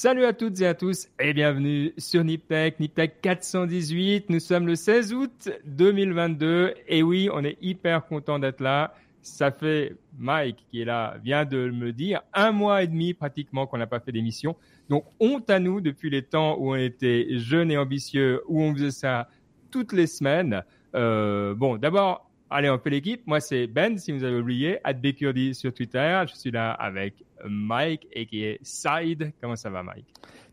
Salut à toutes et à tous et bienvenue sur Niptech, Niptech 418. Nous sommes le 16 août 2022 et oui, on est hyper content d'être là. Ça fait Mike qui est là vient de me dire un mois et demi pratiquement qu'on n'a pas fait d'émission. Donc honte à nous depuis les temps où on était jeunes et ambitieux, où on faisait ça toutes les semaines. Euh, bon, d'abord Allez, on fait l'équipe. Moi, c'est Ben, si vous avez oublié, @bkurdi sur Twitter. Je suis là avec Mike et qui est Side. Comment ça va, Mike?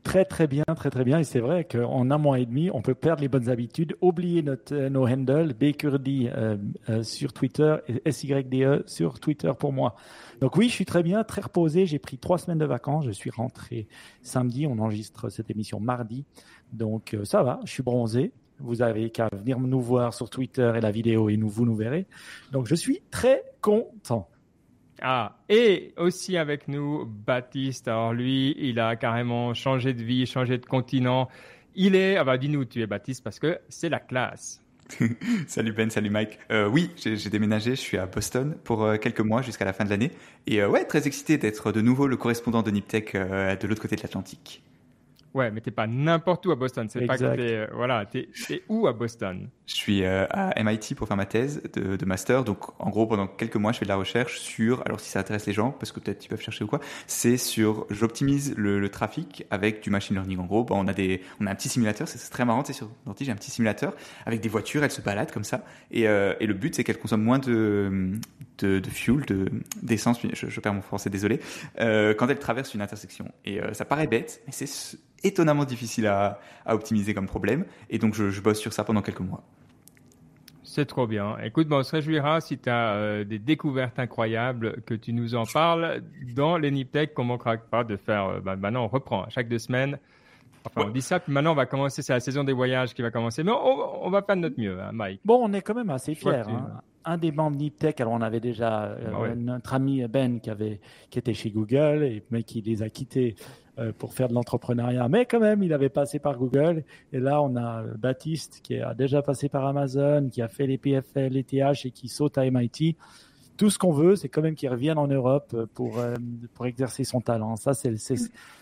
Très très bien, très très bien. Et c'est vrai qu'en un mois et demi, on peut perdre les bonnes habitudes, oublier notre, euh, nos handles, bkurdi euh, euh, sur Twitter et SYDE sur Twitter pour moi. Donc oui, je suis très bien, très reposé. J'ai pris trois semaines de vacances. Je suis rentré samedi. On enregistre cette émission mardi. Donc ça va, je suis bronzé. Vous avez qu'à venir nous voir sur Twitter et la vidéo et nous vous nous verrez. Donc je suis très content. Ah, et aussi avec nous, Baptiste. Alors lui, il a carrément changé de vie, changé de continent. Il est, ah bah dis-nous, tu es Baptiste parce que c'est la classe. salut Ben, salut Mike. Euh, oui, j'ai déménagé, je suis à Boston pour euh, quelques mois jusqu'à la fin de l'année. Et euh, ouais, très excité d'être de nouveau le correspondant de Niptech de l'autre côté de l'Atlantique. Ouais, mais t'es pas n'importe où à Boston. C'est pas que t'es, euh, voilà, t'es, es où à Boston? Je suis euh, à MIT pour faire ma thèse de, master. Donc, en gros, pendant quelques mois, je fais de la recherche sur, alors si ça intéresse les gens, parce que peut-être ils peuvent chercher ou quoi, c'est sur, j'optimise le, trafic avec du machine learning. En gros, bah, on a des, on a un petit simulateur, c'est très marrant, c'est sur Danti, j'ai un petit simulateur avec des voitures, elles se baladent comme ça. Et, euh, le but, c'est qu'elles consomment moins de, de, fuel, de, d'essence, je, je, perds mon français, désolé, euh, quand elles traversent une intersection. Et ça paraît bête, mais c'est étonnamment difficile à, optimiser comme problème. Et donc, je, bosse sur ça pendant quelques mois. C'est trop bien. Écoute, bon, on se réjouira si tu as euh, des découvertes incroyables que tu nous en parles dans les Niptech qu'on manquera pas de faire. Euh, bah, maintenant, on reprend chaque deux semaines. Enfin, on dit ça, puis maintenant, on va commencer. C'est la saison des voyages qui va commencer. Mais on, va faire de notre mieux, hein, Mike. Bon, on est quand même assez fiers. Hein. Un des membres Niptech, alors on avait déjà euh, ah notre ami Ben qui, avait, qui était chez Google, et, mais qui les a quittés pour faire de l'entrepreneuriat. Mais quand même, il avait passé par Google. Et là, on a Baptiste qui a déjà passé par Amazon, qui a fait les PFL, les TH et qui saute à MIT tout ce qu'on veut, c'est quand même qu'il revienne en Europe pour euh, pour exercer son talent. Ça, c'est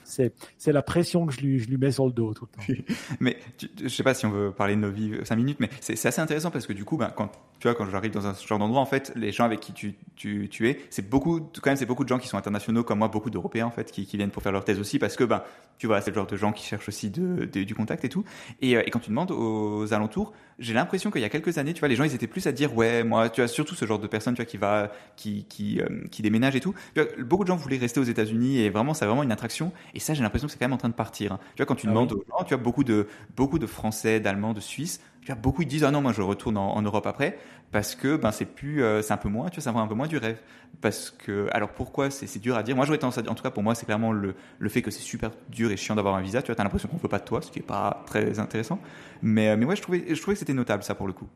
c'est la pression que je lui je lui mets sur le dos tout le temps. mais je sais pas si on veut parler de nos vies cinq minutes, mais c'est assez intéressant parce que du coup, ben, quand tu vois quand j'arrive dans un genre d'endroit, en fait, les gens avec qui tu tu, tu es, c'est beaucoup quand même c'est beaucoup de gens qui sont internationaux comme moi, beaucoup d'Européens en fait qui, qui viennent pour faire leur thèse aussi parce que ben tu vois c'est le genre de gens qui cherchent aussi du contact et tout. Et, euh, et quand tu demandes aux alentours, j'ai l'impression qu'il y a quelques années, tu vois, les gens ils étaient plus à dire ouais moi tu as surtout ce genre de personne tu vois qui va qui qui, euh, qui déménage et tout. beaucoup de gens voulaient rester aux États-Unis et vraiment, c'est vraiment une attraction. Et ça, j'ai l'impression que c'est quand même en train de partir. Hein. Tu vois, quand tu ah demandes aux gens, tu as beaucoup de beaucoup de Français, d'Allemands, de Suisses. Tu vois, beaucoup ils disent ah non, moi je retourne en, Europe après parce que ben c'est plus, euh, c'est un peu moins, tu vois, ça va un peu moins du rêve. Parce que alors pourquoi c'est dur à dire? Moi j'aurais tendance à dire, en tout cas pour moi c'est clairement le le fait que c'est super dur et chiant d'avoir un visa. Tu vois, t'as l'impression qu'on veut pas de toi, ce qui est pas très intéressant. Mais euh, mais ouais, je trouvais je trouvais que c'était notable ça pour le coup.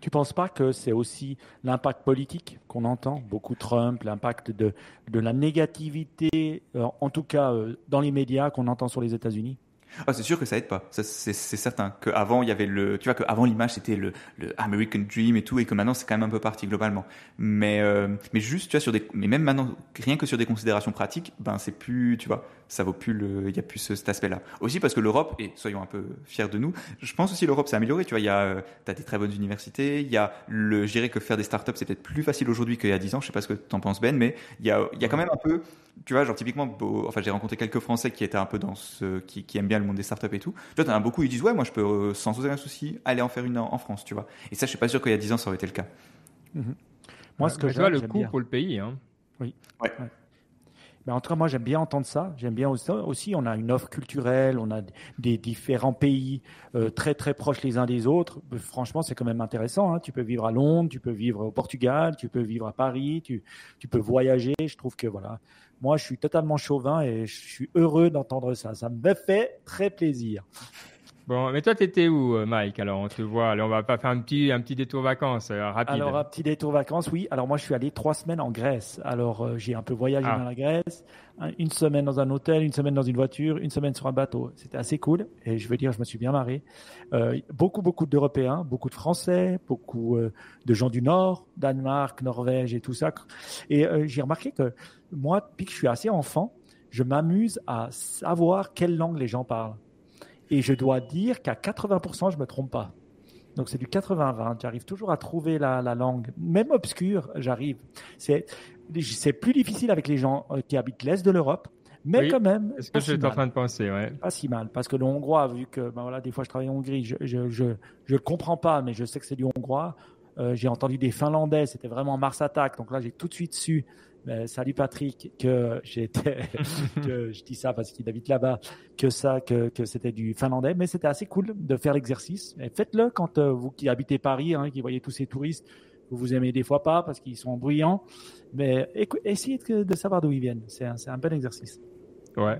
Tu penses pas que c'est aussi l'impact politique qu'on entend? Beaucoup Trump, l'impact de, de la négativité, euh, en tout cas euh, dans les médias qu'on entend sur les États-Unis? Ah, c'est sûr que ça aide pas. c'est certain. Qu'avant, il y avait le, tu vois, qu'avant l'image c'était le, le American Dream et tout, et que maintenant c'est quand même un peu parti globalement. Mais, euh, mais juste, tu vois, sur des, mais même maintenant, rien que sur des considérations pratiques, ben c'est plus, tu vois, ça vaut plus le, il y a plus cet aspect-là. Aussi parce que l'Europe, et soyons un peu fiers de nous, je pense aussi l'Europe s'est améliorée. Tu vois, il y a, euh, t'as des très bonnes universités, il y a le, je dirais que faire des startups c'est peut-être plus facile aujourd'hui qu'il y a 10 ans. Je sais pas ce que t'en penses Ben, mais il y a, il y a quand même un peu, tu vois, genre typiquement, enfin j'ai rencontré quelques Français qui étaient un peu dans ce, qui, qui aiment bien le monde des startups et tout. Tu vois, t'en as beaucoup, ils disent ouais, moi je peux euh, sans aucun souci aller en faire une en, France, tu vois. Et ça, je suis pas sûr qu'il y a 10 ans ça aurait été le cas. Mhm. Moi, ce que je vois le coût pour le pays, hein. Oui. Ouais. Mais en tout cas, moi, j'aime bien entendre ça. J'aime bien aussi, on a une offre culturelle, on a des différents pays euh, très très proches les uns des autres. Euh, franchement, c'est quand même intéressant. Hein. Tu peux vivre à Londres, tu peux vivre au Portugal, tu peux vivre à Paris, tu, tu peux voyager. Je trouve que voilà, moi, je suis totalement chauvin et je suis heureux d'entendre ça. Ça me fait très plaisir. Bon, mais toi, t'étais où, euh, Mike Alors, on te voit. Alors, on va pas faire un petit, un petit détour vacances euh, rapide. Alors, un petit détour vacances, oui. Alors, moi, je suis allé trois semaines en Grèce. Alors, euh, j'ai un peu voyagé ah. dans la Grèce. Une semaine dans un hôtel, une semaine dans une voiture, une semaine sur un bateau. C'était assez cool. Et je veux dire, je me suis bien marré. beaucoup, beaucoup d'Européens, beaucoup de Français, beaucoup de gens du Nord, Danemark, Norvège et tout ça. Et j'ai remarqué que moi, depuis que je suis assez enfant, je m'amuse à savoir quelle langue les gens parlent. Et je dois dire qu'à 80%, je me trompe pas. Donc c'est du 80-20. J'arrive toujours à trouver la, langue, même obscure, j'arrive. C'est c'est plus difficile avec les gens euh, qui habitent l'est de l'Europe, mais quand même. C'est ce que je suis en train de penser, ouais. Pas si mal, parce que le hongrois, vu que ben voilà, des fois je travaille en Hongrie, je je je, je comprends pas, mais je sais que c'est du hongrois. Euh, j'ai entendu des Finlandais, c'était vraiment Mars Attack, donc là j'ai tout de suite su salut Patrick, que j'étais, que je dis ça parce qu'il habite là-bas, que ça, que, que c'était du finlandais, mais c'était assez cool de faire l'exercice. Faites-le quand euh, vous qui habitez Paris, hein, qui voyez tous ces touristes, vous vous aimez des fois pas parce qu'ils sont bruyants, mais essayez de, savoir d'où ils viennent. C'est un, un bon exercice. Ouais,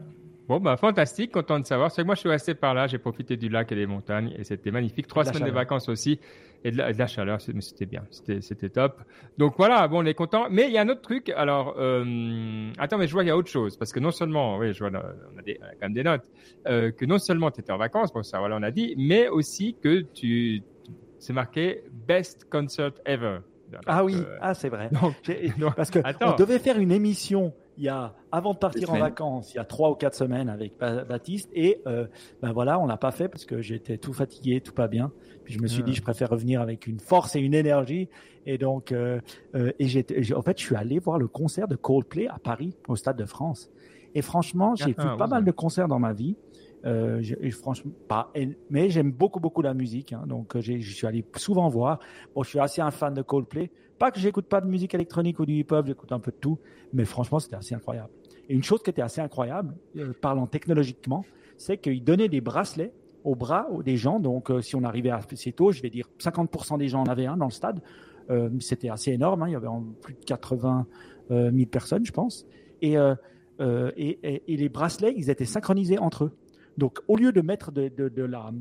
Bon, bah, fantastique, content de savoir. C'est que moi, je suis resté par là, j'ai profité du lac et des montagnes et c'était magnifique. Trois semaines de vacances aussi et de la, chaleur, c'était bien, c'était top. Donc voilà, bon, on est content. Mais il y a un autre truc. Alors, euh, attends, mais je vois qu'il y a autre chose parce que non seulement, oui, je vois, on a, des, quand même des notes, euh, que non seulement tu étais en vacances, bon, ça, voilà, on a dit, mais aussi que tu, c'est marqué Best Concert Ever. ah oui, euh, ah c'est vrai. parce que on devait faire une émission il y a avant de partir en vacances, il y a trois ou quatre semaines avec Baptiste et euh, ben voilà, on l'a pas fait parce que j'étais tout fatigué, tout pas bien. Puis je me suis dit, je préfère revenir avec une force et une énergie. Et donc, euh, euh, et j'étais, en fait, je suis allé voir le concert de Coldplay à Paris, au Stade de France. Et franchement, j'ai ah, vu pas mal de concerts dans ma vie. Euh, franchement, pas, mais j'aime beaucoup, beaucoup la musique. Hein, donc, je suis allé souvent voir. Bon, je suis assez un fan de Coldplay. Pas que j'écoute pas de musique électronique ou du hip-hop, j'écoute un peu de tout, mais franchement, c'était assez incroyable. Et une chose qui était assez incroyable, euh, parlant technologiquement, c'est qu'il donnait des bracelets aux bras des gens. Donc, euh, si on arrivait assez tôt, je vais dire 50% des gens en avaient un dans le stade. Euh, c'était assez énorme. Hein, il y avait plus de 80 000 personnes, je pense. Et, les bracelets, ils étaient synchronisés entre eux. Donc, au lieu de mettre de la,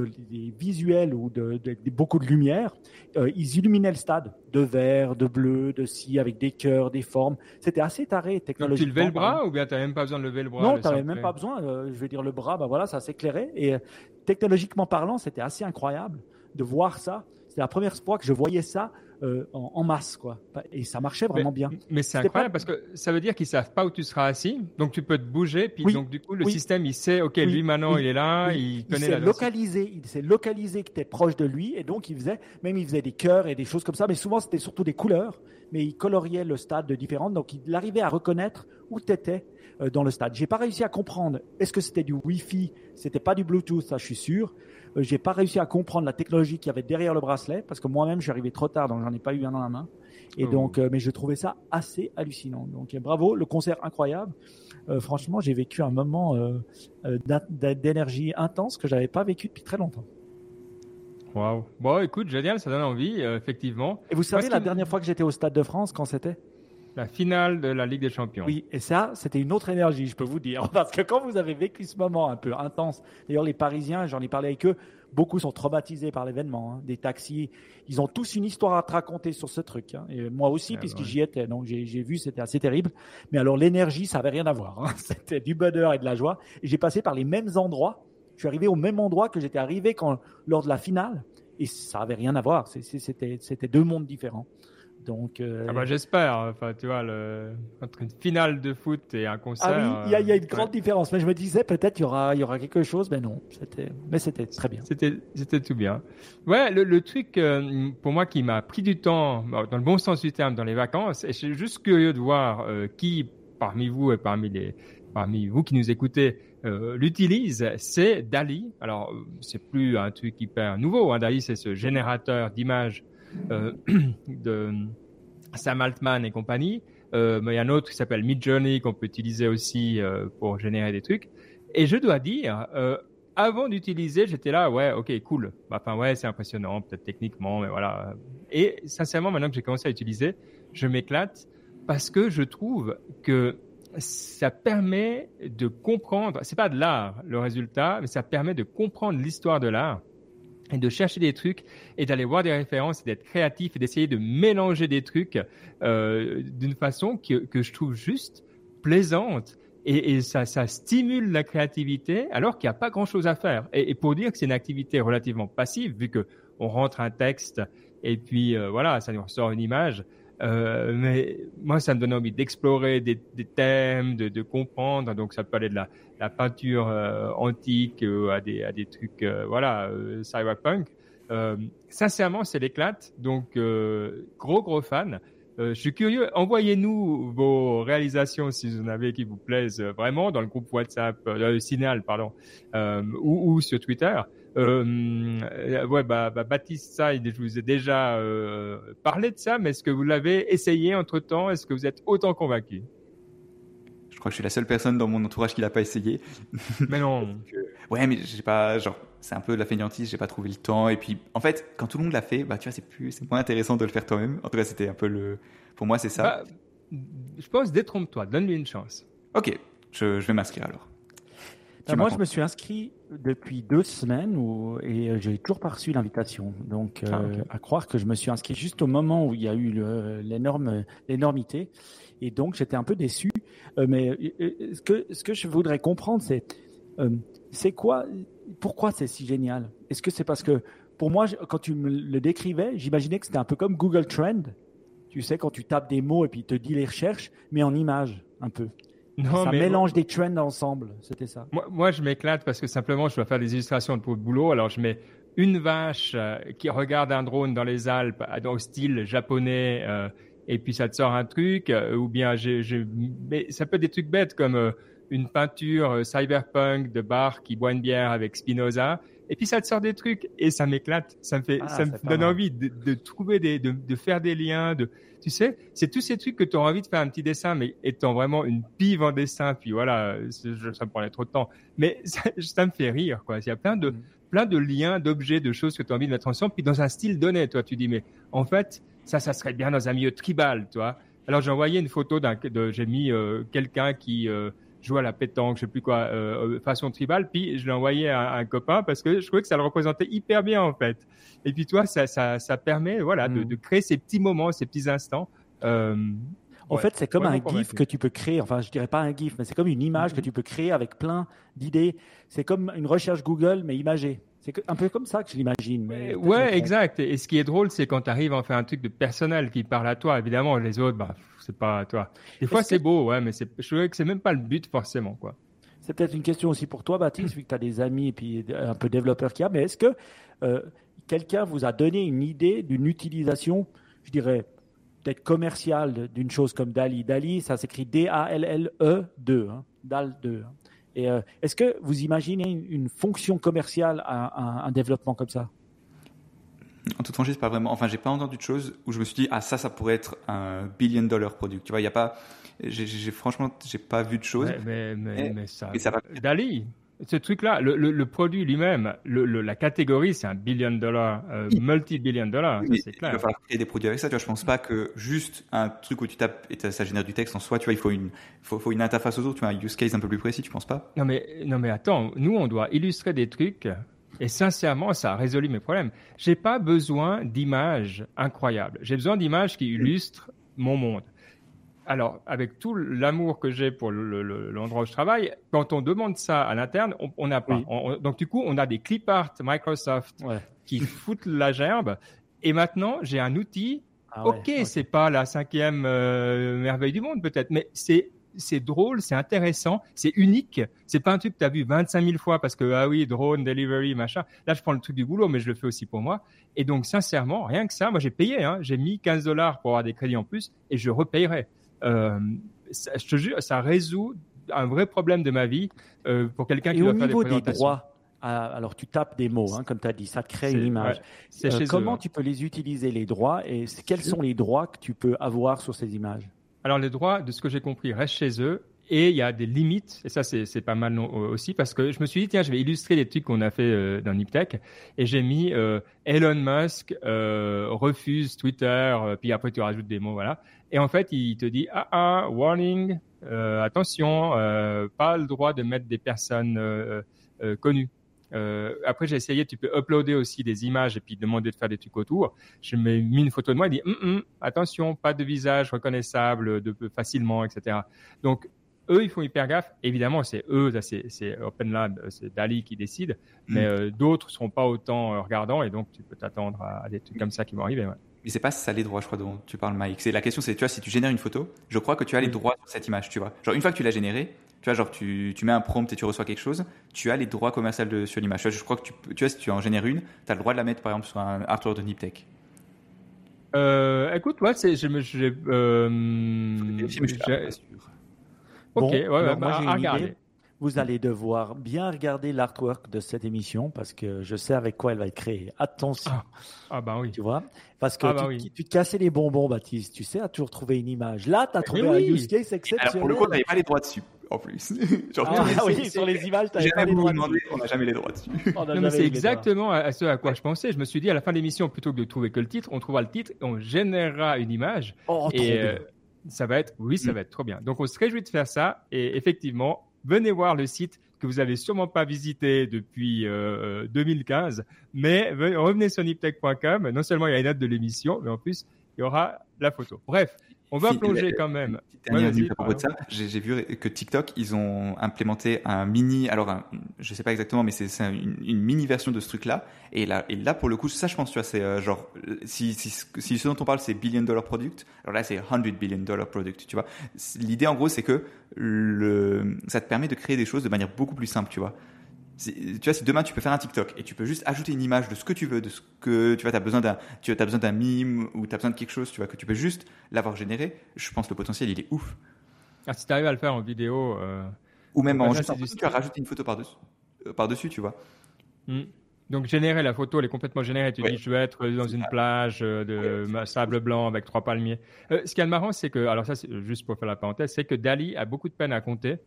des visuels ou de, beaucoup de lumière, euh, ils illuminaient le stade de vert, de bleu, de ci, avec des cœurs, des formes. C'était assez taré technologiquement. tu levais le bras ou bien tu n'avais même pas besoin de lever le bras Non, tu n'avais même pas besoin. Euh, je vais dire le bras, bah voilà, ça s'éclairait. Et euh, technologiquement parlant, c'était assez incroyable de voir ça. C'est la première fois que je voyais ça euh, en, masse, quoi. Et ça marchait vraiment bien. Mais c'est incroyable parce que ça veut dire qu'ils savent pas où tu seras assis, donc tu peux te bouger, puis donc du coup le système il sait, ok, lui maintenant il est là, il connaît il la localisé, il s'est localisé que tu es proche de lui, et donc il faisait, même il faisait des cœurs et des choses comme ça, mais souvent c'était surtout des couleurs, mais il coloriait le stade de différentes, donc il arrivait à reconnaître où tu étais euh, dans le stade. J'ai pas réussi à comprendre, est-ce que c'était du Wi-Fi, c'était pas du Bluetooth, ça je suis sûr. Euh, j'ai pas réussi à comprendre la technologie qu'il y avait derrière le bracelet parce que moi-même je suis arrivé trop tard donc j'en ai pas eu un dans la main. Et oh. donc, euh, mais je trouvais ça assez hallucinant. Donc bravo, le concert incroyable. Euh, franchement, j'ai vécu un moment d'énergie intense que j'avais pas vécu depuis très longtemps. Waouh. Bon, écoute, génial, ça donne envie, effectivement. Et vous savez, la dernière fois que j'étais au Stade de France, quand c'était? La finale de la Ligue des Champions. Oui, et ça, c'était une autre énergie, je peux vous dire. Parce que quand vous avez vécu ce moment un peu intense, d'ailleurs, les Parisiens, j'en ai parlé avec eux, beaucoup sont traumatisés par l'événement. Hein. Des taxis, ils ont tous une histoire à te raconter sur ce truc. Hein. Et moi aussi, puisque j'y étais. Donc, j'ai vu, c'était assez terrible. Mais alors, l'énergie, ça avait rien à voir. Hein. C'était du bonheur et de la joie. J'ai passé par les mêmes endroits. Je suis arrivé au même endroit que j'étais arrivé quand, lors de la finale. Et ça avait rien à voir. C'était deux mondes différents. Donc, euh, ah bah, j'espère. Enfin, tu vois, le... entre une finale de foot et un concert. Ah oui, il y, a une euh, grande différence. Mais je me disais peut-être il y aura, il y aura quelque chose, mais non. C'était, mais c'était très bien. C'était, c'était tout bien. Ouais, le, truc euh, pour moi qui m'a pris du temps, dans le bon sens du terme, dans les vacances, et je suis juste curieux de voir qui parmi vous et parmi les, parmi vous qui nous écoutez, l'utilise, c'est Dali. Alors, c'est plus un truc hyper nouveau. Hein. Dali, c'est ce générateur d'images de Sam Altman et compagnie. Euh, mais il y a un autre qui s'appelle Midjourney qu'on peut utiliser aussi euh, pour générer des trucs. Et je dois dire, avant d'utiliser, j'étais là, ouais, ok, cool. Bah, enfin, ouais, c'est impressionnant, peut-être techniquement, mais voilà. Et sincèrement, maintenant que j'ai commencé à utiliser, je m'éclate parce que je trouve que ça permet de comprendre, c'est pas de l'art le résultat, mais ça permet de comprendre l'histoire de l'art et de chercher des trucs et d'aller voir des références et d'être créatif et d'essayer de mélanger des trucs euh, d'une façon que, que, je trouve juste plaisante et, ça, ça, stimule la créativité alors qu'il n'y a pas grand chose à faire. Et, et pour dire que c'est une activité relativement passive vu que on rentre un texte et puis euh, voilà, ça nous ressort une image. Euh, mais moi, ça me donne envie d'explorer des, thèmes, de, comprendre. Donc, ça peut aller de la, peinture euh, antique euh, à, des, à des trucs, voilà, cyberpunk. sincèrement, c'est l'éclate. Donc, gros, gros fan. je suis curieux. Envoyez-nous vos réalisations si vous en avez qui vous plaisent vraiment dans le groupe WhatsApp, euh, Signal, pardon, ou sur Twitter. Euh, ouais, bah, bah, Baptiste, ça, je vous ai déjà euh, parlé de ça, mais est-ce que vous l'avez essayé entre temps Est-ce que vous êtes autant convaincu? Je crois que je suis la seule personne dans mon entourage qui l'a pas essayé. Mais non. ouais, mais j'ai pas, genre, c'est un peu de la fainéantise, j'ai pas trouvé le temps. Et puis, en fait, quand tout le monde l'a fait, bah, tu vois, c'est plus, c'est moins intéressant de le faire toi-même. En tout cas, c'était un peu le, pour moi, c'est ça. Bah, je pense, détrompe-toi, donne-lui une chance. Ok, je, je vais m'inscrire alors. Bah, moi, je me suis inscrit depuis deux semaines où, et euh, j'ai toujours pas reçu l'invitation. Donc, euh, ah, à croire que je me suis inscrit juste au moment où il y a eu l'énorme l'énormité. Et donc, j'étais un peu déçu. Euh, mais ce que, ce que je voudrais comprendre, c'est c'est quoi, pourquoi c'est si génial? Est-ce que c'est parce que, pour moi, quand tu me le décrivais, j'imaginais que c'était un peu comme Google Trend. Tu sais, quand tu tapes des mots et puis il te dit les recherches, mais en images, un peu. Non, ça mélange des trends ensemble, c'était ça. Moi, moi je m'éclate parce que simplement, je dois faire des illustrations pour le boulot. Alors, je mets une vache euh, qui regarde un drone dans les Alpes au style japonais, euh, et puis ça te sort un truc, euh, ou bien j'ai, mais ça peut être des trucs bêtes comme une peinture cyberpunk de bar qui boit une bière avec Spinoza, et puis ça te sort des trucs et ça m'éclate, ça me fait, ah, ça me donne envie de, de, trouver des, de, de faire des liens, de, tu sais, c'est tous ces trucs que tu as envie de faire un petit dessin, mais étant vraiment une pive en dessin, puis voilà, ça me prenait trop de temps. Mais ça, me fait rire, quoi. Il y a plein de, mm. plein de liens, d'objets, de choses que tu as envie de mettre ensemble, puis dans un style donné, toi, tu dis, mais en fait, ça, ça serait bien dans un milieu tribal, toi. Alors j'ai envoyé une photo d'un, j'ai mis euh, quelqu'un qui euh, joue à la pétanque, je sais plus quoi, euh, façon tribale, puis je l'ai envoyé à, un copain parce que je trouvais que ça le représentait hyper bien en fait. Et puis toi, ça, ça, ça permet voilà de, mm. de, créer ces petits moments, ces petits instants. Euh, en fait, c'est comme un GIF que tu peux créer. Enfin, je dirais pas un GIF, mais c'est comme une image que mm-hmm. tu peux créer avec plein d'idées. C'est comme une recherche Google, mais imagée. C'est un peu comme ça que je l'imagine. Ouais, exact. Et ce qui est drôle, c'est quand tu arrives à en faire un truc de personnel qui parle à toi. Évidemment, les autres, bah, c'est pas à toi. Des fois, c'est beau, ouais, mais je trouvais que c'est même pas le but forcément, quoi. C'est peut-être une question aussi pour toi, Baptiste, vu que tu as des amis et puis un peu développeurs qui a. Mais est-ce que euh, quelqu'un vous a donné une idée d'une utilisation, je dirais, peut-être commerciale d'une chose comme Dali? Dali, ça s'écrit D-A-L-L-E 2, hein, DAL 2. Hein. Et euh, est-ce que vous imaginez une, fonction commerciale à, un développement comme ça? En toute franchise, pas vraiment. Enfin, j'ai pas entendu de choses où je me suis dit, ah, ça, ça pourrait être un billion dollar produit. Tu vois, il y a pas, j'ai, franchement, j'ai pas vu de choses. Mais, mais, mais, ça, Dali, ce truc-là, le, le, produit lui-même, le, la catégorie, c'est un billion dollar, euh, multi-billion dollar, c'est clair. Il va falloir créer des produits avec ça. Tu vois, je pense pas que juste un truc où tu tapes et ça génère du texte en soi, tu vois, il faut une, faut, faut une interface autour, tu vois, un use case un peu plus précis, tu penses pas? Non mais, non mais attends, nous on doit illustrer des trucs et sincèrement, ça a résolu mes problèmes. J'ai pas besoin d'images incroyables. J'ai besoin d'images qui illustrent mon monde alors, avec tout l'amour que j'ai pour l'endroit où je travaille, quand on demande ça à l'interne, on n'a pas. donc, du coup, on a des clip art Microsoft qui foutent la gerbe. Et maintenant, j'ai un outil. Ah ok, c'est pas la cinquième euh, merveille du monde peut-être, mais c'est c'est drôle, c'est intéressant, c'est unique. C'est pas un truc que tu as vu 25 000 fois parce que, ah oui, drone, delivery, machin. Là, je prends le truc du boulot, mais je le fais aussi pour moi. Et donc, sincèrement, rien que ça, moi, j'ai payé, hein. j'ai mis 15 dollars pour avoir des crédits en plus et je repayerai. Euh, je te jure, ça résout un vrai problème de ma vie euh, pour quelqu'un qui doit faire des présentations. Des droits, alors tu tapes des mots, hein, comme tu as dit, ça crée une image. Euh, comment hein. tu peux les utiliser, les droits, et quels sont les droits que tu peux avoir sur ces images? Alors les droits, de ce que j'ai compris, restent chez eux. Et il y a des limites, et ça c'est pas mal aussi, parce que je me suis dit, tiens, je vais illustrer les trucs qu'on a fait dans Niptech, et j'ai mis Elon Musk refuse Twitter, puis après tu rajoutes des mots, voilà. Et en fait, il te dit ah ah warning, euh, attention, euh, pas le droit de mettre des personnes euh, euh connues. Euh, après, j'ai essayé, tu peux uploader aussi des images et puis demander de faire des trucs autour. Je me mis une photo de moi et dit hum, hum, attention, pas de visage reconnaissable facilement, etc. Donc eux, ils font hyper gaffe. Évidemment, c'est eux, c'est OpenLab, c'est Dali qui décide, mais mm. d'autres seront pas autant regardants et donc tu peux t'attendre à, des trucs comme ça qui vont arriver. Ouais. Mais c'est pas ça les droits, je crois, dont tu parles, Mike. C'est la question, c'est tu vois, si tu génères une photo, je crois que tu as les droits sur cette image, tu vois. Genre une fois que tu l'as générée, tu vois, genre tu, tu, mets un prompt et tu reçois quelque chose, tu as les droits commerciaux sur l'image. Je crois que tu, tu vois, si tu en génères une, tu as le droit de la mettre par exemple sur un artwork de Niptech. Euh, écoute, ouais, c'est, je me, je, euh, Ok, ouais, bah, à regarder vous allez devoir bien regarder l'artwork de cette émission parce que je sais avec quoi elle va être créée. Attention. Ah, ah bah oui. Tu vois? Parce que ah bah tu, te cassais les bonbons, Baptiste. Tu sais, à toujours trouver une image. Là, tu as trouvé un use case exceptionnel. Alors pour le coup, on n'avait pas les droits dessus. En plus. Genre, ah, oui, sur les images, tu pas les droits dessus. On n'a jamais les droits dessus. non, mais c'est exactement à ce à quoi je pensais. Je me suis dit, à la fin de l'émission, plutôt que de trouver que le titre, on trouvera le titre, on générera une image. Oh, et euh, ça va être, oui, ça mm. va être trop bien. Donc, on se réjouit de faire ça. Et effectivement, venez voir le site que vous avez sûrement pas visité depuis 2015, euh, mais revenez sur niptech.com. Non seulement il y a une note de l'émission, mais en plus il y aura la photo. Bref, on va plonger quand même. j'ai vu que TikTok, ils ont implémenté un mini, alors je sais pas exactement, mais c'est une, mini version de ce truc-là. Et là, et là pour le coup, ça je pense, tu vois, c'est euh, genre, si, si, si, ce dont on parle c'est billion dollar product, alors là c'est 100 billion dollar product, tu vois. L'idée en gros, c'est que le, ça te permet de créer des choses de manière beaucoup plus simple, tu vois tu vois, si demain tu peux faire un TikTok et tu peux juste ajouter une image de ce que tu veux, de ce que tu vois, as besoin d'un, tu as besoin d'un mime ou tu as besoin de quelque chose, tu vois, que tu peux juste l'avoir généré, je pense que le potentiel il est ouf. Ah, si tu arrives à le faire en vidéo. Euh, ou même en juste tu as rajouté une photo par-dessus, euh, par-dessus, tu vois. Hmm. Donc générer la photo, elle est complètement générée. Tu dis, je veux être dans une plage euh, de sable blanc avec trois palmiers. ce qui est marrant, c'est que, alors ça, c'est juste pour faire la parenthèse, c'est que Dali a beaucoup de peine à compter.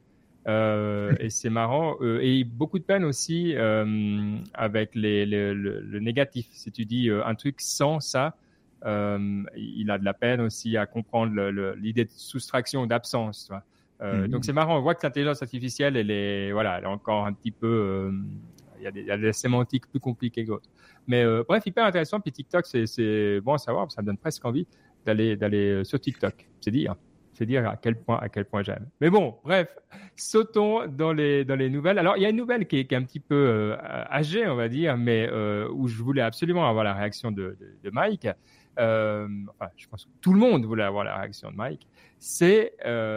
Euh, et c'est marrant. Euh, et beaucoup de peine aussi euh, avec les, le, le, négatif. Si tu dis un truc sans ça, il a de la peine aussi à comprendre l'idée de soustraction, d'absence. Mm-hmm. Donc c'est marrant. On voit que l'intelligence artificielle, elle est, voilà, elle est encore un petit peu. il y, a des, il y a des sémantiques plus compliquées que d'autres. Mais bref, hyper intéressant. Puis TikTok, c'est bon à savoir. Ça me donne presque envie d'aller d'aller sur TikTok. C'est dire c'est dire à quel point, à quel point j'aime. Mais bon, bref, sautons dans les, dans les nouvelles. Alors, il y a une nouvelle qui est, qui est un petit peu euh, âgée, on va dire, mais euh, où je voulais absolument avoir la réaction de, de, Mike. Euh, enfin, je pense que tout le monde voulait avoir la réaction de Mike. C'est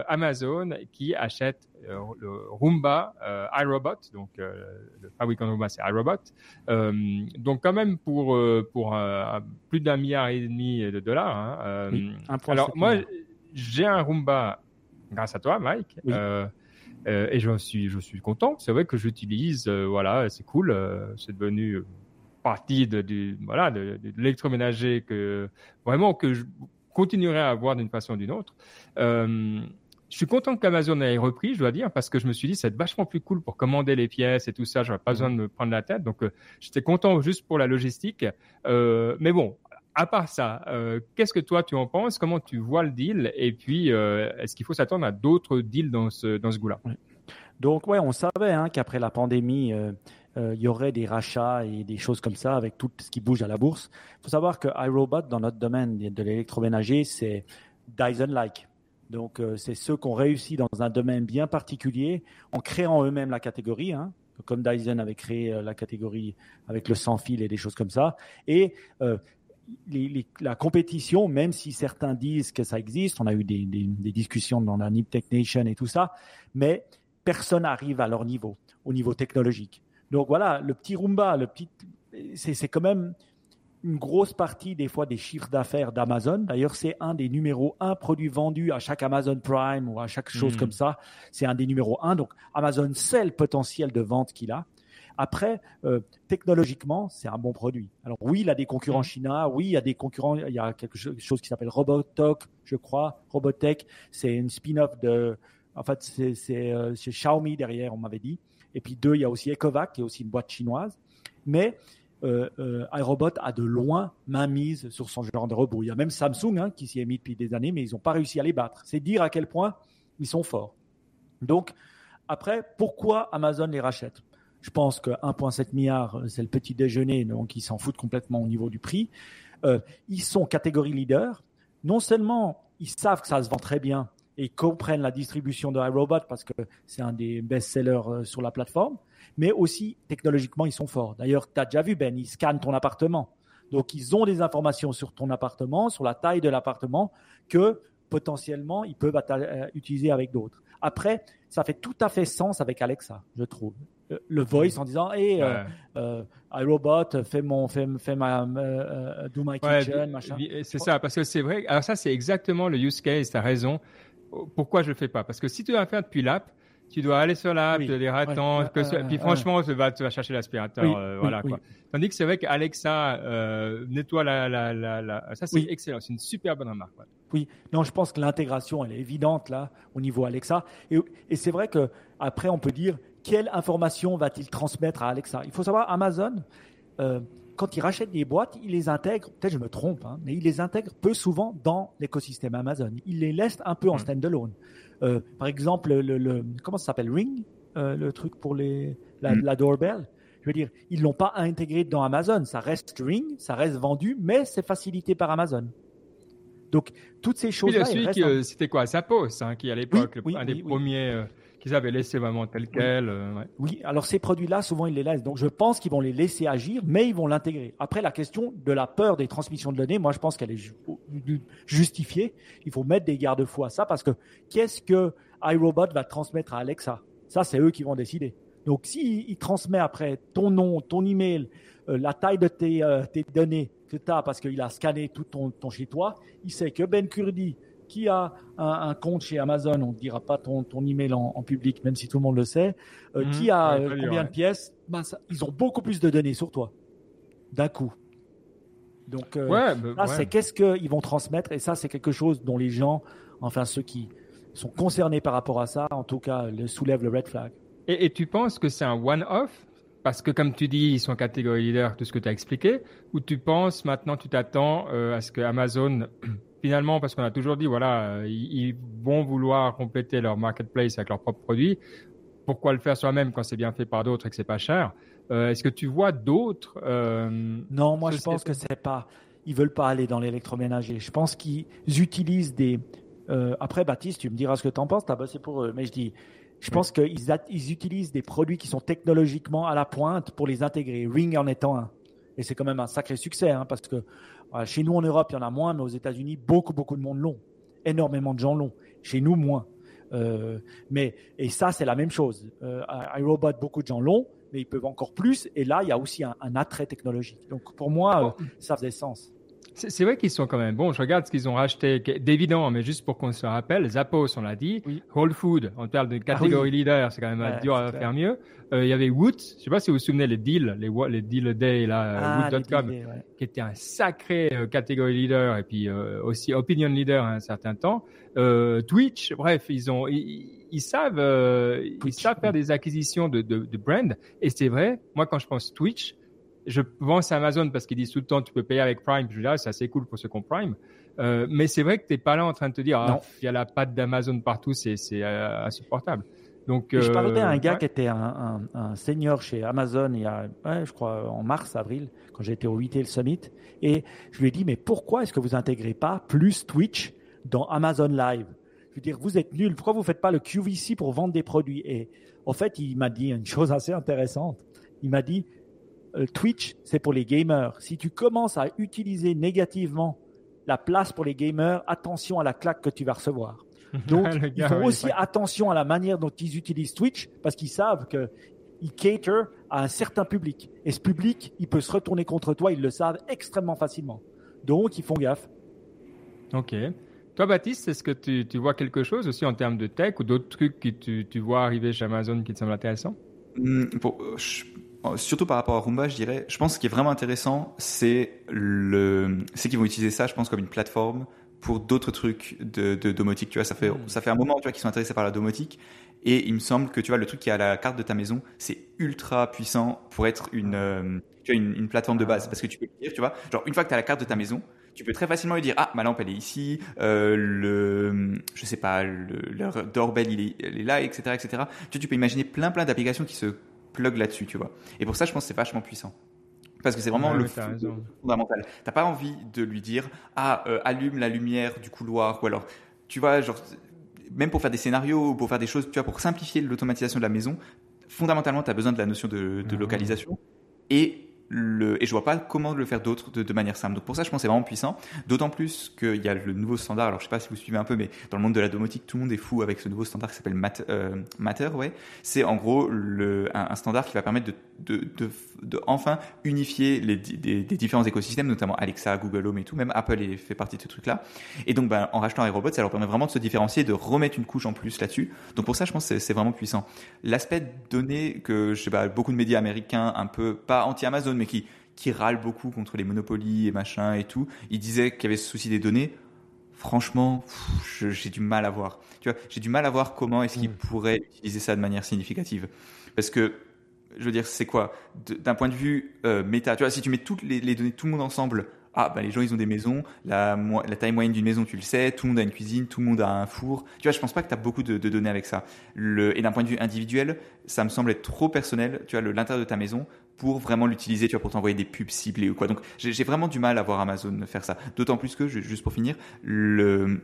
Amazon qui achète le Roomba iRobot, donc le fabricant de Roomba, c'est iRobot. donc, quand même pour, pour plus d'un milliard et demi de dollars. Hein, oui, alors, moi, j'ai un Roomba grâce à toi, Mike. Euh, euh, et je suis, je suis content. C'est vrai que j'utilise, euh, voilà, c'est cool. c'est devenu partie de, de voilà, de, de l'électroménager que vraiment que je continuerai à avoir d'une façon ou d'une autre. je suis content qu'Amazon ait repris, je dois dire, parce que je me suis dit, c'est vachement plus cool pour commander les pièces et tout ça. J'aurais pas besoin de me prendre la tête. Donc, j'étais content juste pour la logistique. mais bon, à part ça, euh, qu'est-ce que toi tu en penses? Comment tu vois le deal? Et puis, euh, est-ce qu'il faut s'attendre à d'autres deals dans ce, dans ce goût-là? Donc, ouais, on savait hein, qu'après la pandémie, euh, il y aurait des rachats et des choses comme ça avec tout ce qui bouge à la bourse. Il faut savoir que iRobot, dans notre domaine de l'électroménager, c'est Dyson-like. Donc, c'est ceux qui ont réussi dans un domaine bien particulier en créant eux-mêmes la catégorie. Hein, comme Dyson avait créé la catégorie avec le sans fil et des choses comme ça. Et la compétition, même si certains disent que ça existe, on a eu des, discussions dans la Nip Tech Nation et tout ça, mais personne n'arrive à leur niveau, au niveau technologique. Donc voilà, le petit Roomba, le petit, c'est quand même une grosse partie des fois des chiffres d'affaires d'Amazon. D'ailleurs, c'est un des numéros un produits vendus à chaque Amazon Prime ou à chaque chose hmm. comme ça. C'est un des numéros un. Donc Amazon sait le potentiel de vente qu'il a. Après, euh, technologiquement, c'est un bon produit. Alors oui, il a des concurrents mm. chinois. Oui, il y a des concurrents. Il y a quelque chose qui s'appelle Robotalk, je crois. Robotech, c'est une spin-off de. En fait, c'est euh, Xiaomi derrière, on m'avait dit. Et puis deux, il y a aussi Ecovac, qui est aussi une boîte chinoise. Mais euh, euh, iRobot a de loin main mise sur son genre de robot. Il y a même Samsung hein, qui s'y est mis depuis des années, mais ils n'ont pas réussi à les battre. C'est dire à quel point ils sont forts. Donc, après, pourquoi Amazon les rachète? Je pense que 1,7 milliard, euh, c'est le petit déjeuner, donc ils s'en foutent complètement au niveau du prix. Euh, ils sont catégorie leader. Non seulement ils savent que ça se vend très bien et comprennent la distribution de iRobot parce que c'est un des best-sellers euh, sur la plateforme, mais aussi technologiquement ils sont forts. D'ailleurs, tu as déjà vu Ben, ils scannent ton appartement. Donc, ils ont des informations sur ton appartement, sur la taille de l'appartement, que potentiellement, ils peuvent utiliser avec d'autres. Après, ça fait tout à fait sens avec Alexa, je trouve. Le voice en disant, hey, euh, euh, iRobot, fais mon, fais, fais ma, do my kitchen, machin. C'est ça, parce que c'est vrai. Alors ça, c'est exactement le use case. tu as raison. Pourquoi je le fais pas? Parce que si tu vas faire depuis l'app, tu dois aller sur l'app, te dire attends, puis franchement, tu, vas, tu vas chercher l'aspirateur, euh, voilà quoi. Tandis que c'est vrai qu'Alexa euh, nettoie la, la, la, ça c'est excellent, c'est une super bonne remarque. Oui, non, je pense que l'intégration elle est évidente là au niveau Alexa, et, et c'est vrai que après on peut dire quelle information va-t-il transmettre à Alexa? Il faut savoir Amazon. Euh, quand ils rachètent des boîtes, ils les intègrent, peut-être je me trompe, hein, mais ils les intègrent peu souvent dans l'écosystème Amazon. Ils les laissent un peu en hmm. stand-alone. Euh, par exemple, le, comment ça s'appelle? Ring, euh, le truc pour les, la, hmm. la, doorbell? Je veux dire, ils l'ont pas intégré dans Amazon. Ça reste Ring, ça reste vendu, mais c'est facilité par Amazon. Donc toutes ces choses-là. C'était quoi? Zappos, hein, qui à l'époque un des premiers. Qu'ils avaient laissé vraiment tel quel. Euh, oui, alors ces produits-là, souvent, ils les laissent. Donc je pense qu'ils vont les laisser agir, mais ils vont l'intégrer. Après, la question de la peur des transmissions de données, moi, je pense qu'elle est justifiée. Il faut mettre des garde-fous à ça parce que qu'est-ce que iRobot va transmettre à Alexa? Ça, c'est eux qui vont décider. Donc s'il il transmet après ton nom, ton email, euh, la taille de tes, euh, tes données que tu as parce qu'il a scanné tout ton, ton chez toi, il sait que Ben Kurdi, qui a un, compte chez Amazon, on ne dira pas ton, ton email en, public, même si tout le monde le sait, euh, mhm. qui a euh, combien de pièces, ben, ils ont beaucoup plus de données sur toi, d'un coup. Donc, euh, bah, c'est qu'est-ce qu'ils vont transmettre, et ça, c'est quelque chose dont les gens, enfin ceux qui sont concernés par rapport à ça, en tout cas, le soulèvent le red flag. Et, et tu penses que c'est un one-off? Parce que comme tu dis, ils sont catégorie leader, tout ce que tu as expliqué, ou tu penses maintenant, tu t'attends à ce que Amazon finalement, parce qu'on a toujours dit, voilà, euh, ils, vont vouloir compléter leur marketplace avec leurs propres produits. Pourquoi le faire soi-même quand c'est bien fait par d'autres et que c'est pas cher? Euh, Est-ce que tu vois d'autres euh, Non, moi je pense que c'est pas. Ils veulent pas aller dans l'électroménager. Je pense qu'ils utilisent des. après, Baptiste, tu me diras ce que tu en penses. Tu as bossé pour eux, mais je dis. Je pense qu'ils ils utilisent des produits qui sont technologiquement à la pointe pour les intégrer. Ring en étant un. Et c'est quand même un sacré succès, hein, parce que chez nous en Europe, il y en a moins, mais aux États-Unis, beaucoup, beaucoup de monde l'ont. Énormément de gens l'ont. Chez nous, moins. Euh, mais et ça, c'est la même chose. Euh, iRobot, beaucoup de gens l'ont, mais ils peuvent encore plus. Et là, il y a aussi un, un attrait technologique. Donc pour moi, euh, ça faisait sens. C'est vrai qu'ils sont quand même bons. Je regarde ce qu'ils ont racheté d'évident, mais juste pour qu'on se rappelle, Zappos, on l'a dit. Whole Food, on parle de catégorie ah leader, c'est quand même dur à faire mieux. Euh, il y avait Woods, je sais pas si vous vous souvenez les deals, les, les deal day là, ah, Wood.com, qui était un sacré euh, catégorie leader et puis euh, aussi opinion leader à un certain temps. Twitch, bref, ils ont, ils, savent, ils savent faire des acquisitions de, de, de brand. Et c'est vrai, moi quand je pense Twitch, je pense à Amazon parce qu'ils disent tout le temps tu peux payer avec Prime. Je dis ah, c'est assez cool pour ceux qui ont Prime. Euh, mais c'est vrai que tu n'es pas là en train de te dire ah, il y a la patte d'Amazon partout, c'est euh, insupportable. Donc, je parlais à un euh, gars qui était un, un, senior chez Amazon il y a, je crois, en mars, avril, quand j'étais au Retail Summit. Et je lui ai dit, mais pourquoi est-ce que vous intégrez pas plus Twitch dans Amazon Live? Je veux dire, vous êtes nul. Pourquoi vous faites pas le QVC pour vendre des produits? Et en fait, il m'a dit une chose assez intéressante. Il m'a dit, Twitch, c'est pour les gamers. Si tu commences à utiliser négativement la place pour les gamers, attention à la claque que tu vas recevoir. Donc, ils font aussi attention à la manière dont ils utilisent Twitch parce qu'ils savent qu'ils cater à un certain public. Et ce public, il peut se retourner contre toi, ils le savent extrêmement facilement. Donc, ils font gaffe. Ok. Toi, Baptiste, est-ce que tu, vois quelque chose aussi en termes de tech ou d'autres trucs que tu, vois arriver chez Amazon qui te semblent intéressants? Hmm, surtout par rapport à Roomba, je dirais, je pense ce qui est vraiment intéressant, c'est le, c'est qu'ils vont utiliser ça, je pense, comme une plateforme pour d'autres trucs de, de domotique. Tu vois, ça fait, hmm. ça fait un moment, tu vois, qu'ils sont intéressés par la domotique. Et il me semble que, tu vois, le truc qui est à la carte de ta maison, c'est ultra puissant pour être une, euh, tu vois, une, plateforme de base. Parce que tu peux dire, tu vois, genre, une fois que tu as la carte de ta maison, tu peux très facilement lui dire, ah, ma lampe, elle est ici, euh, le, je sais pas, le, le doorbell, il est, il est là, etc., etc. Tu, vois, tu peux imaginer plein, plein d'applications qui se plug là-dessus, tu vois. Et pour ça, je pense que c'est vachement puissant. Parce que c'est vraiment le fondamental. T'as pas envie de lui dire ah euh, allume la lumière du couloir ou alors tu vois genre même pour faire des scénarios ou pour faire des choses tu vois pour simplifier l'automatisation de la maison fondamentalement tu as besoin de la notion de, localisation et et je vois pas comment le faire d'autre de, manière simple. Donc pour ça, je pense que c'est vraiment puissant. D'autant plus qu'il y a le nouveau standard. Alors je sais pas si vous suivez un peu, mais dans le monde de la domotique, tout le monde est fou avec ce nouveau standard qui s'appelle Matter. Euh, Matter ouais. C'est en gros un, standard qui va permettre de, enfin unifier les, des, différents écosystèmes, notamment Alexa, Google Home et tout. Même Apple fait partie de ce truc-là. Et donc, ben, en rachetant iRobot, ça leur permet vraiment de se différencier, de remettre une couche en plus là-dessus. Donc pour ça, je pense que c'est vraiment puissant. L'aspect donné que je sais pas, beaucoup de médias américains, un peu pas anti-Amazon, mais qui qui râlent beaucoup contre les monopolies et machin et tout. Ils disaient qu'il y avait ce souci des données. Franchement, j'ai du mal à voir. Tu vois, j'ai du mal à voir comment est-ce qu'ils mm. pourraient utiliser ça de manière significative. Parce que, je veux dire, c'est quoi? D'un point de vue euh, méta, tu vois, si tu mets toutes les, les données, tout le monde ensemble, ah bah les gens ils ont des maisons, la, la taille moyenne d'une maison tu le sais, tout le monde a une cuisine, tout le monde a un four. Tu vois, je pense pas que tu as beaucoup de, de, données avec ça. Le, et d'un point de vue individuel, ça me semble être trop personnel, tu vois, l'intérieur de ta maison pour vraiment l'utiliser, tu vois, pour t'envoyer des pubs ciblées ou quoi. Donc j'ai vraiment du mal à voir Amazon faire ça. D'autant plus que, juste pour finir, le,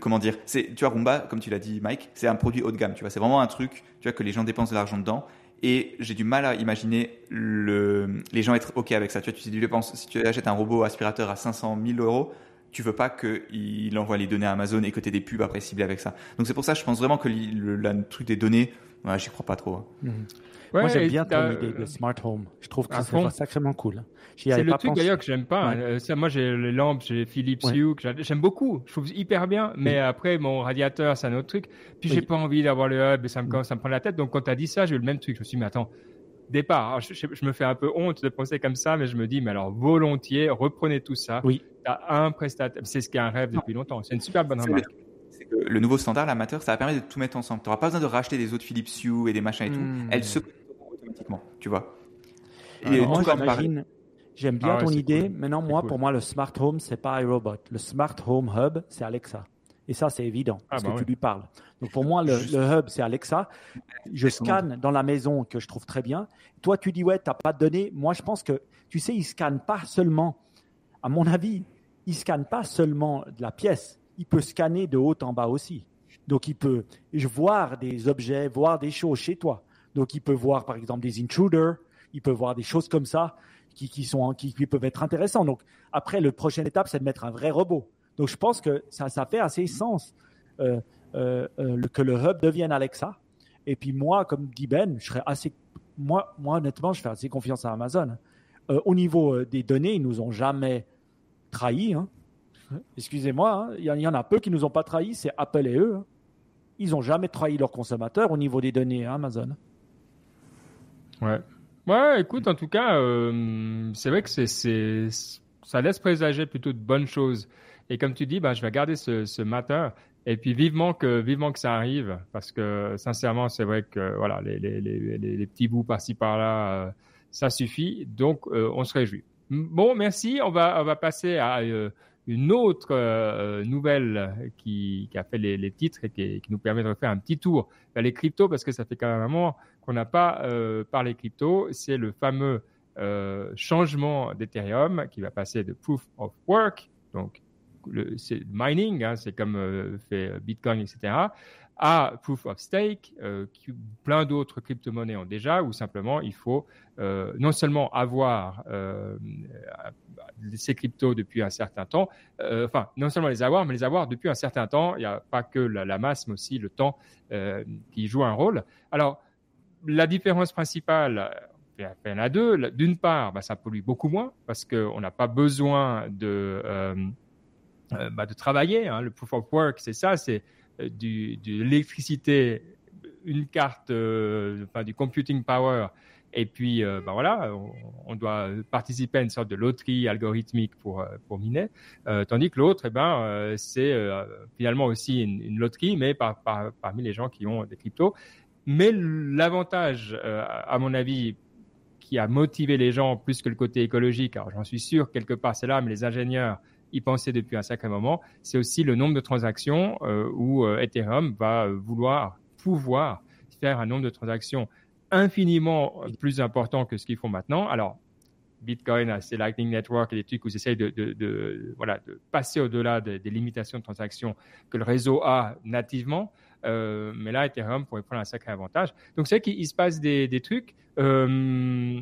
comment dire, c'est, tu vois, Roomba, comme tu l'as dit, Mike, c'est un produit haut de gamme, tu vois, c'est vraiment un truc, tu vois, que les gens dépensent de l'argent dedans. Et j'ai du mal à imaginer le, les gens être OK avec ça. Tu vois, tu, dépenses, si tu achètes un robot aspirateur à 500 000 euros, tu veux pas qu'il envoie les données à Amazon et que tu aies des pubs après ciblées avec ça. Donc c'est pour ça, je pense vraiment que le, truc des données, ouais, j'y crois pas trop. Hein. Mmh. Moi, j'aime bien ton idée de smart home. Je trouve que c'est sacrément cool. C'est le truc d'ailleurs que j'aime pas. Hein. Ça, moi, j'ai les lampes, j'ai Philips Hue, j'aime beaucoup. Je trouve hyper bien. Mais après, mon radiateur, c'est un autre truc. Puis, j'ai pas envie d'avoir le hub et ça me, ça me prend la tête. Donc, quand tu as dit ça, j'ai eu le même truc. Je me suis dit, mais attends, départ. je, me fais un peu honte de penser comme ça, mais je me dis, mais alors volontiers, reprenez tout ça. Oui. as un prestataire. C'est ce qui est un rêve depuis longtemps. C'est une super bonne remarque. Le, nouveau standard, l'amateur, ça va permettre de tout mettre ensemble. Tu n'auras pas besoin de racheter des autres Philips Hue et des machins et tout. Hmm. Elle se automatiquement, tu vois. Et moi, j'aime bien ah ton idée. Maintenant, moi, pour moi, le smart home, c'est pas iRobot. Le smart home hub, c'est Alexa. Et ça, c'est évident, ah, parce bah que tu lui parles. Donc pour moi, le, hub, c'est Alexa. Je scanne dans la maison que je trouve très bien. Toi, tu dis, ouais, tu n'as pas de données. Moi, je pense que, tu sais, il ne scanne pas seulement, à mon avis, il ne scanne pas seulement de la pièce. Il peut scanner de haut en bas aussi. Donc il peut voir des objets, voir des choses chez toi. Donc, il peut voir, par exemple, des intruders, il peut voir des choses comme ça qui, qui sont, qui, peuvent être intéressants. Donc, après, le prochaine étape, c'est de mettre un vrai robot. Donc, je pense que ça, ça fait assez sens euh, euh, euh que le hub devienne Alexa. Et puis, moi, comme dit Ben, je serais assez, moi, moi honnêtement, je fais assez confiance à Amazon. Euh, au niveau des données, ils nous ont jamais trahis. Hein. Excusez-moi, hein. il y, en a peu qui nous ont pas trahis, c'est Apple et eux. Hein. Ils n'ont jamais trahi leurs consommateurs au niveau des données, hein, Amazon. Ouais. Ouais, écoute, en tout cas, euh, c'est vrai que c'est, ça laisse présager plutôt de bonnes choses. Et comme tu dis, bah, je vais garder ce, ce matin. Et puis vivement que vivement que ça arrive, parce que sincèrement, c'est vrai que voilà, les, les, les, les petits bouts par-ci par-là, euh, ça suffit. Donc, euh, on se réjouit. Bon, merci. On va on va passer à une autre euh, nouvelle qui, qui, a fait les, les titres et qui, qui, nous permet de refaire un petit tour vers les cryptos parce que ça fait quand même un moment qu'on n'a pas euh, parlé crypto. C'est le fameux euh, changement d'Ethereum qui va passer de proof of work, donc c'est mining, hein, c'est comme euh, fait Bitcoin, etc., à Proof of Stake, euh, plein d'autres crypto-monnaies ont déjà, où simplement il faut euh, non seulement avoir euh, ces cryptos depuis un certain temps, euh, enfin non seulement les avoir, mais les avoir depuis un certain temps. Il n'y a pas que la, masse, mais aussi le temps qui joue un rôle. Alors la différence principale, il y en a deux. D'une part, bah, ça pollue beaucoup moins parce qu'on n'a pas besoin de, bah, travailler. Hein. Le proof of work, c'est ça, c'est du, de l'électricité, une carte, euh, du computing power, et puis euh, ben voilà, on, doit participer à une sorte de loterie algorithmique pour pour miner, tandis que l'autre, eh ben, c'est finalement aussi une, une loterie, mais par, par, parmi les gens qui ont des cryptos. Mais l'avantage, à mon avis, qui a motivé les gens plus que le côté écologique, alors j'en suis sûr quelque part c'est là, mais les ingénieurs y penser depuis un sacré moment, c'est aussi le nombre de transactions euh, où euh, Ethereum va vouloir pouvoir faire un nombre de transactions infiniment plus important que ce qu'ils font maintenant. Alors, Bitcoin ses Lightning Network et des trucs où ils essayent de, voilà, de passer au-delà des, limitations de transactions que le réseau a nativement. Euh, mais là, Ethereum pourrait prendre un sacré avantage. Donc, c'est qu'il se passe des, trucs. Euh,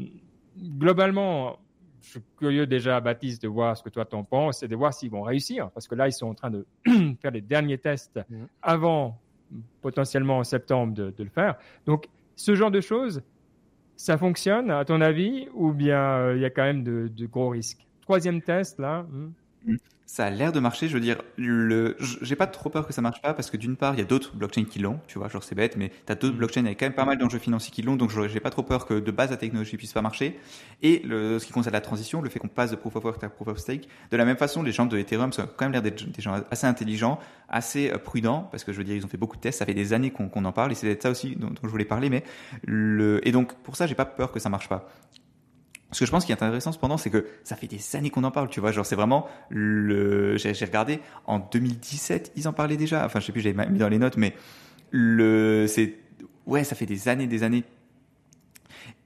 globalement, je suis curieux déjà, Baptiste, de voir ce que toi t'en penses et de voir s'ils vont réussir. Parce que là, ils sont en train de faire les derniers tests mm. avant, potentiellement en septembre, de, le faire. Donc, ce genre de choses, ça fonctionne, à ton avis, ou bien euh, il y a quand même de, gros risques? Troisième test, là. Hmm. Mm ça a l'air de marcher. Je veux dire, le, j'ai pas trop peur que ça marche pas parce que d'une part, il y a d'autres blockchains qui l'ont, tu vois, genre c'est bête, mais tu as d'autres mm. blockchains avec quand même pas mal d'enjeux financiers qui l'ont, donc j'ai pas trop peur que de base la technologie puisse pas marcher. Et le, ce qui concerne la transition, le fait qu'on passe de proof of work à proof of stake, de la même façon, les gens de Ethereum sont quand même l'air d'être des gens assez intelligents, assez euh, prudents, parce que je veux dire, ils ont fait beaucoup de tests, ça fait des années qu'on, en parle, et c'est ça aussi dont, dont, je voulais parler, mais le, et donc pour ça, j'ai pas peur que ça marche pas. Ce que je pense qui est intéressant cependant, c'est que ça fait des années qu'on en parle, tu vois. Genre, c'est vraiment le. J'ai regardé en 2017, ils en parlaient déjà. Enfin, je sais plus, j'avais mis dans les notes, mais le. C'est ouais, ça fait des années, des années.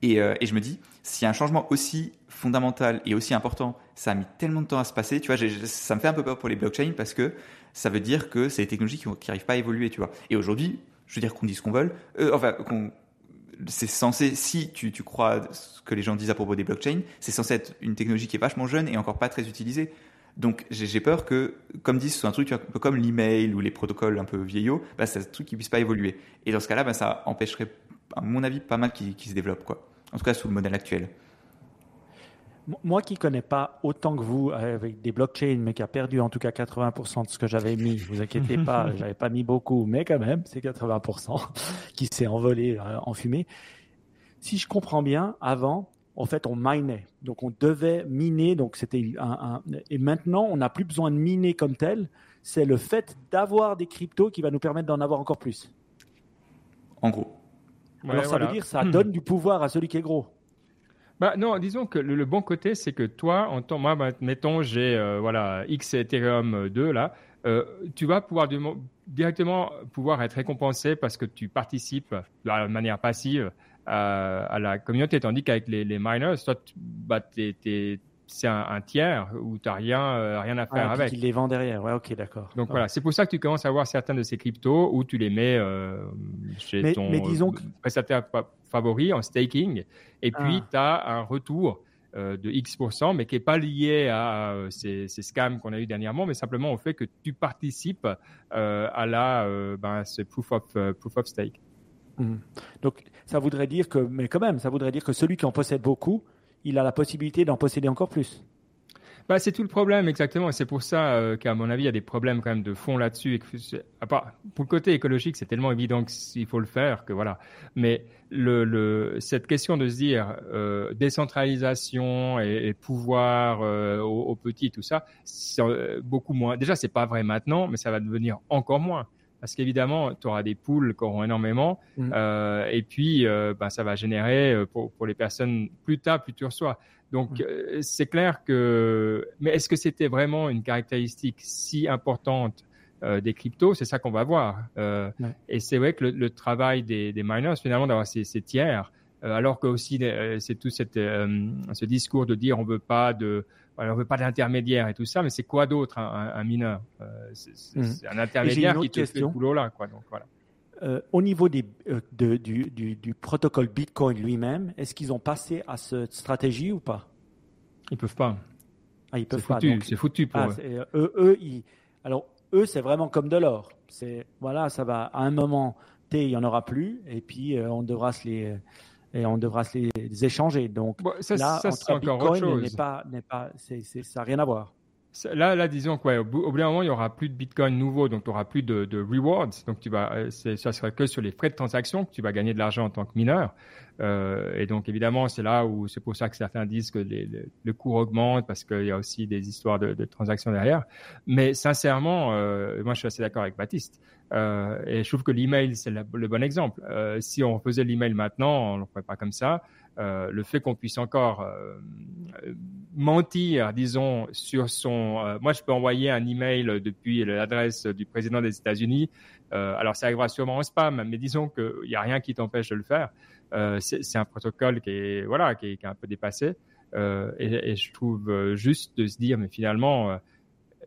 Et, euh, et je me dis, a un changement aussi fondamental et aussi important, ça a mis tellement de temps à se passer, tu vois. Ça me fait un peu peur pour les blockchains parce que ça veut dire que c'est des technologies qui n'arrivent pas à évoluer, tu vois. Et aujourd'hui, je veux dire qu'on dise ce qu'on veut, enfin qu'on c'est censé, si tu, tu crois ce que les gens disent à propos des blockchains, c'est censé être une technologie qui est vachement jeune et encore pas très utilisée. Donc j'ai peur que, comme dit, ce soit un truc un peu comme l'email ou les protocoles un peu vieillots, bah, c'est un truc qui puisse pas évoluer. Et dans ce cas-là, bah, ça empêcherait, à mon avis, pas mal qui, qui se développe, quoi. En tout cas, sous le modèle actuel. Moi qui ne connais pas autant que vous avec des blockchains, mais qui a perdu en tout cas 80% de ce que j'avais mis, vous inquiétez pas, j'avais pas mis beaucoup, mais quand même, c'est 80% qui s'est envolé euh, en fumée. Si je comprends bien, avant, en fait, on minait. Donc, on devait miner. Donc, c'était un, et maintenant, on n'a plus besoin de miner comme tel. C'est le fait d'avoir des cryptos qui va nous permettre d'en avoir encore plus. En gros. Alors, ça veut dire, ça donne du pouvoir à celui qui est gros. Bah non, disons que le, bon côté, c'est que toi, en tant, moi, bah, mettons, j'ai euh, voilà X Ethereum 2 là, euh, tu vas pouvoir directement pouvoir être récompensé parce que tu participes de manière passive à, la communauté, tandis qu'avec les, miners, toi, bah, c'est un, tiers où tu n'as rien, euh, rien à faire avec. Ils les vend derrière, ouais, ok, d'accord. Donc voilà, c'est pour ça que tu commences à avoir certains de ces cryptos où tu les mets chez ton mais disons que... prestataire favori en staking. Et puis, ah. tu as un retour euh, de X%, mais qui n'est pas lié à euh, ces, scams qu'on a eu dernièrement, mais simplement au fait que tu participes euh, à la, ben, ce proof of, proof of stake. Mmh. Donc, ça voudrait dire que, mais quand même, ça voudrait dire que celui qui en possède beaucoup, il a la possibilité d'en posséder encore plus. Bah, c'est tout le problème, exactement. Et c'est pour ça euh, qu'à mon avis, il y a des problèmes quand même de fond là-dessus. Part, pour le côté écologique, c'est tellement évident qu'il faut le faire que voilà. Mais cette question de se dire euh, décentralisation et, pouvoir euh, aux, petits, tout ça, c'est beaucoup moins. Déjà, c'est pas vrai maintenant, mais ça va devenir encore moins. Parce qu'évidemment, tu auras des poules qui auront énormément, mmh. euh, et puis euh, ben, ça va générer pour, pour les personnes plus tard, plus tu reçois. Donc, euh, c'est clair que. Mais est-ce que c'était vraiment une caractéristique si importante euh, des cryptos? C'est ça qu'on va voir. Euh, et c'est vrai que le, travail des, des, miners, finalement, d'avoir ces, ces, tiers, euh, alors que aussi c'est tout cette, ce discours de dire on veut pas de on veut pas d'intermédiaire et tout ça, mais c'est quoi d'autre un, un, mineur? C'est mmh. un intermédiaire qui te fait le boulot là, quoi. Donc voilà. Euh, au niveau des, euh, de, du, du, du, protocole Bitcoin lui-même, est-ce qu'ils ont passé à cette stratégie ou pas? Ils peuvent pas. Ah, ils peuvent pas. C'est foutu pour ah, eux. eux, eux ils, alors eux, c'est vraiment comme de l'or. C'est voilà, ça va. À un moment T, il y en aura plus, et puis euh, on devra se les et on devra se les, échanger. Donc ça, là, ça, entre encore Bitcoin n'est pas, n'est pas, c'est, ça n'a rien à voir. Là, là, disons quoi, au bout, d'un moment, il y aura plus de Bitcoin nouveau, donc tu auras plus de, de, rewards. Donc tu vas, euh, ça sera que sur les frais de transaction que tu vas gagner de l'argent en tant que mineur. Euh, et donc évidemment, c'est là où c'est pour ça que certains disent que les, le cours augmente parce qu'il y a aussi des histoires de, de transactions derrière. Mais sincèrement, euh, moi, je suis assez d'accord avec Baptiste. Euh, et je trouve que l'email, c'est le, bon exemple. Euh, si on faisait l'email maintenant, on ne le ferait pas comme ça. Euh, le fait qu'on puisse encore euh, mentir, disons, sur son. Moi, je peux envoyer un email depuis l'adresse du président des États-Unis. alors, ça arrivera sûrement en spam, mais disons qu'il n'y a rien qui t'empêche de le faire. C'est un protocole qui est voilà, qui est, un peu dépassé. Et, et, je trouve juste de se dire, mais finalement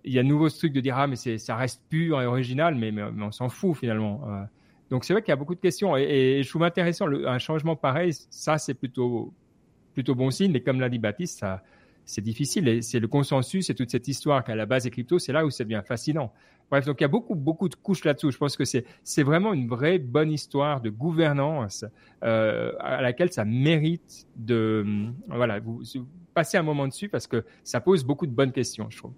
il y a de nouveau ce truc de dire ah mais ça reste pur et original mais, mais, on s'en fout finalement donc c'est vrai qu'il y a beaucoup de questions et, je trouve intéressant un changement pareil. Ça c'est plutôt plutôt bon signe. Mais comme l'a dit Baptiste, c'est difficile. Et c'est le consensus et toute cette histoire qu'à la base des cryptos, c'est là où ça devient fascinant. Bref, donc il y a beaucoup, beaucoup de couches là-dessous. Je pense que c'est, c'est vraiment une vraie bonne histoire de gouvernance euh, à laquelle ça mérite de, voilà, vous, passer un moment dessus parce que ça pose beaucoup de bonnes questions, je trouve.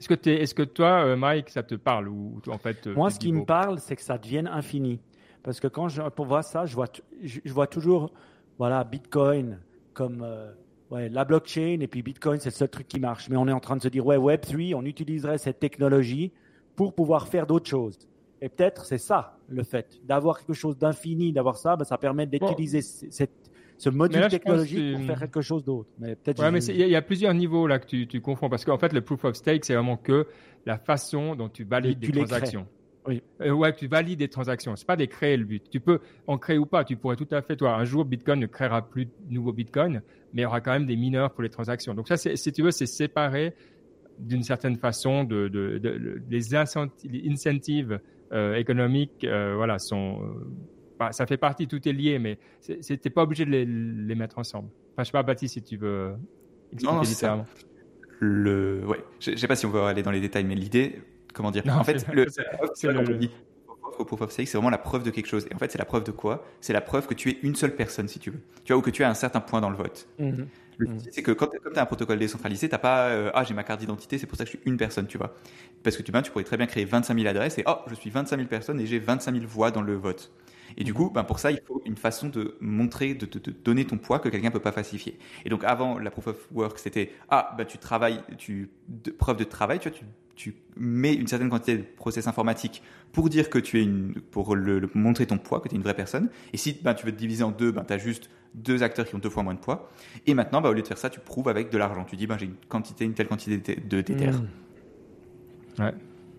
Est-ce que, est-ce que toi, euh, Mike, ça te parle ou en fait Moi, ce qui me parle, c'est que ça devienne infini. Parce que quand je voir ça, je vois, je, vois toujours, voilà, Bitcoin comme euh, ouais, la blockchain et puis Bitcoin, c'est le seul truc qui marche. Mais on est en train de se dire, ouais, Web3, on utiliserait cette technologie pour pouvoir faire d'autres choses. Et peut-être c'est ça le fait d'avoir quelque chose d'infini, d'avoir ça, ben, ça permet d'utiliser cette ce module technologique pour faire quelque chose d'autre. Mais peut-être. Ouais, mais il y, a plusieurs niveaux là que tu, tu confonds parce qu'en fait le proof of stake c'est vraiment que la façon dont tu valides des transactions. Oui. Euh, ouais, tu valides des transactions. C'est pas des créer le but. Tu peux en créer ou pas. Tu pourrais tout à fait, toi, un jour, Bitcoin ne créera plus de nouveaux Bitcoin, mais il y aura quand même des mineurs pour les transactions. Donc ça, si tu veux, c'est séparé d'une certaine façon de, de, de, les incentives euh, économiques, euh, voilà, sont ça fait partie, tout est lié, mais c'était pas obligé de les, mettre ensemble. Enfin, je sais pas, Baptiste, si tu veux expliquer non, différemment. Le, ouais, je, sais pas si on va aller dans les détails, mais l'idée, comment dire En fait, le, c'est le, au proof of stake, c'est vraiment la preuve de quelque chose. Et en fait, c'est la preuve de quoi? C'est la preuve que tu es une seule personne, si tu veux. Tu vois, ou que tu as un certain point dans le vote. Mhm. Le mhm. c'est que quand, comme tu as un protocole décentralisé, tu n'as pas euh, Ah, j'ai ma carte d'identité, c'est pour ça que je suis une personne, tu vois. Parce que tu, ben, tu pourrais très bien créer 25 000 adresses et Oh, je suis 25 000 personnes et j'ai 25 000 voix dans le vote. Et du coup, ben pour ça, il faut une façon de montrer, de te donner ton poids que quelqu'un peut pas falsifier. Et donc avant, la proof of work, c'était ah bah tu travailles, tu de, preuve de travail, tu vois, tu, tu mets une certaine quantité de process informatique pour dire que tu es une, pour le, montrer ton poids, que tu es une vraie personne. Et si ben, tu veux te diviser en deux, ben, tu as juste deux acteurs qui ont deux fois moins de poids. Et maintenant, ben, au lieu de faire ça, tu prouves avec de l'argent. Tu dis, ben, j'ai une quantité, une telle quantité de d'Ether. Mmh. Ouais.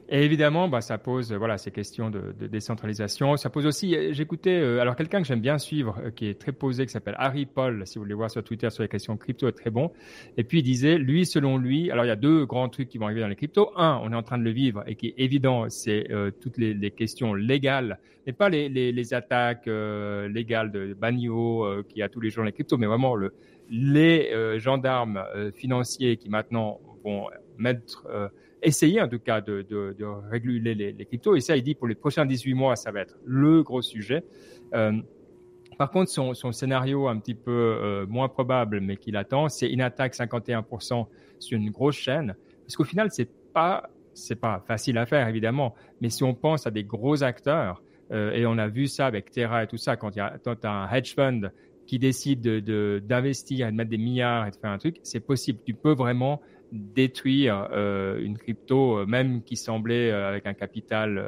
Et évidemment, bah, ça pose voilà ces questions de, de décentralisation. Ça pose aussi. J'écoutais euh, alors quelqu'un que j'aime bien suivre, euh, qui est très posé, qui s'appelle Harry Paul. Si vous voulez voir sur Twitter sur les questions crypto, est très bon. Et puis il disait, lui, selon lui, alors il y a deux grands trucs qui vont arriver dans les cryptos. Un, on est en train de le vivre et qui est évident, c'est euh, toutes les, les, questions légales, mais pas les, les, les attaques légales de Banio qui a tous les jours dans les cryptos, mais vraiment le, les gendarmes financiers qui maintenant vont mettre essayer en tout cas de, réguler les, cryptos. Et ça, il dit pour les prochains 18 mois, ça va être le gros sujet. Euh, par contre, son, scénario un petit peu euh, moins probable, mais qu'il attend, c'est une attaque 51% sur une grosse chaîne. Parce qu'au final, c'est pas pas facile à faire évidemment, mais si on pense à des gros acteurs, euh, et on a vu ça avec Terra et tout ça, quand quand as un hedge fund qui décide d'investir et de mettre des milliards et de faire un truc, c'est possible. Tu peux vraiment détruire euh, une crypto, euh, même qui semblait euh, avec un capital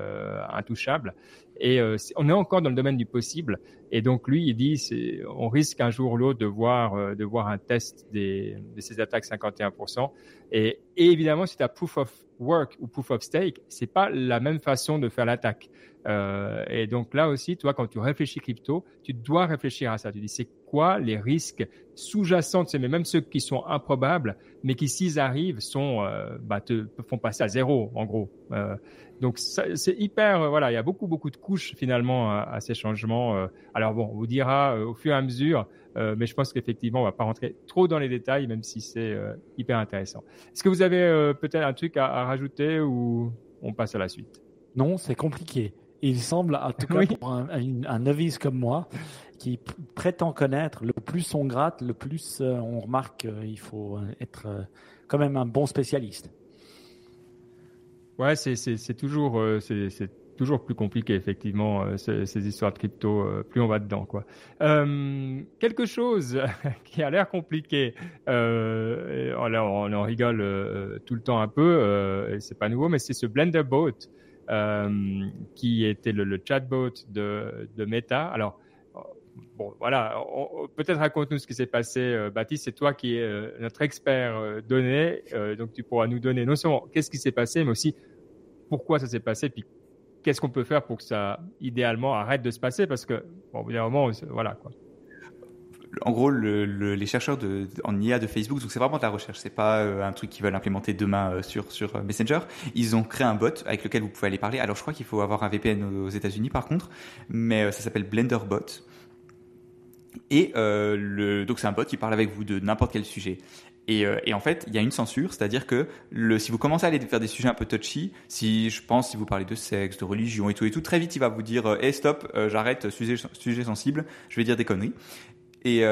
intouchable. Et on est encore dans le domaine du possible. Et donc lui, il dit, c'est, on risque un jour ou l'autre de voir, de voir un test des, de ces attaques 51%. Et, et évidemment, tu as proof of work ou proof of stake, c'est pas la même façon de faire l'attaque. Euh, et donc là aussi, toi, quand tu réfléchis crypto, tu dois réfléchir à ça. Tu dis, c'est quoi les risques sous-jacents de ces, mais même ceux qui sont improbables, mais qui s'ils arrivent sont, euh, bah, te font passer à zéro, en gros. Euh, donc c'est hyper, voilà, il y a beaucoup beaucoup de couches finalement à, ces changements. Alors bon, on vous dira au fur et à mesure, mais je pense qu'effectivement, on va pas rentrer trop dans les détails, même si c'est hyper intéressant. Est-ce que vous avez peut-être un truc à rajouter ou on passe à la suite? Non, c'est compliqué. Il semble, en tout cas pour un, un, novice comme moi, qui prétend connaître, le plus on gratte, le plus euh, on remarque qu'il faut être euh, quand même un bon spécialiste. Ouais, c'est toujours, euh, c'est toujours plus compliqué effectivement ces, histoires de crypto. plus on va dedans, quoi. quelque chose qui a l'air compliqué. on, on, en rigole tout le temps un peu. c'est pas nouveau, mais c'est ce Blender Boat euh, qui était le, chatbot de, Meta. Alors, bon, voilà, peut-être raconte-nous ce qui s'est passé, euh, Baptiste. C'est toi qui es euh, notre expert donné, donc tu pourras nous donner non seulement qu'est-ce qui s'est passé, mais aussi pourquoi ça s'est passé, puis qu'est-ce qu'on peut faire pour que ça, idéalement, arrête de se passer, parce que, bon, moment, voilà, quoi en gros, les chercheurs en IA de Facebook, donc c'est vraiment de la recherche, c'est pas euh, un truc qu'ils veulent implémenter demain euh, sur euh, Messenger. Ils ont créé un bot avec lequel vous pouvez aller parler. Alors je crois qu'il faut avoir un VPN aux États-Unis par contre, mais ça s'appelle BlenderBot. Et donc c'est un bot qui parle avec vous de n'importe quel sujet. Et, en fait, il y a une censure, c'est-à-dire que si vous commencez à aller faire des sujets un peu touchy, si je pense, si vous parlez de sexe, de religion et tout et tout, très vite il va vous dire, hey stop, j'arrête, sujet sensible, je vais dire des conneries. Et,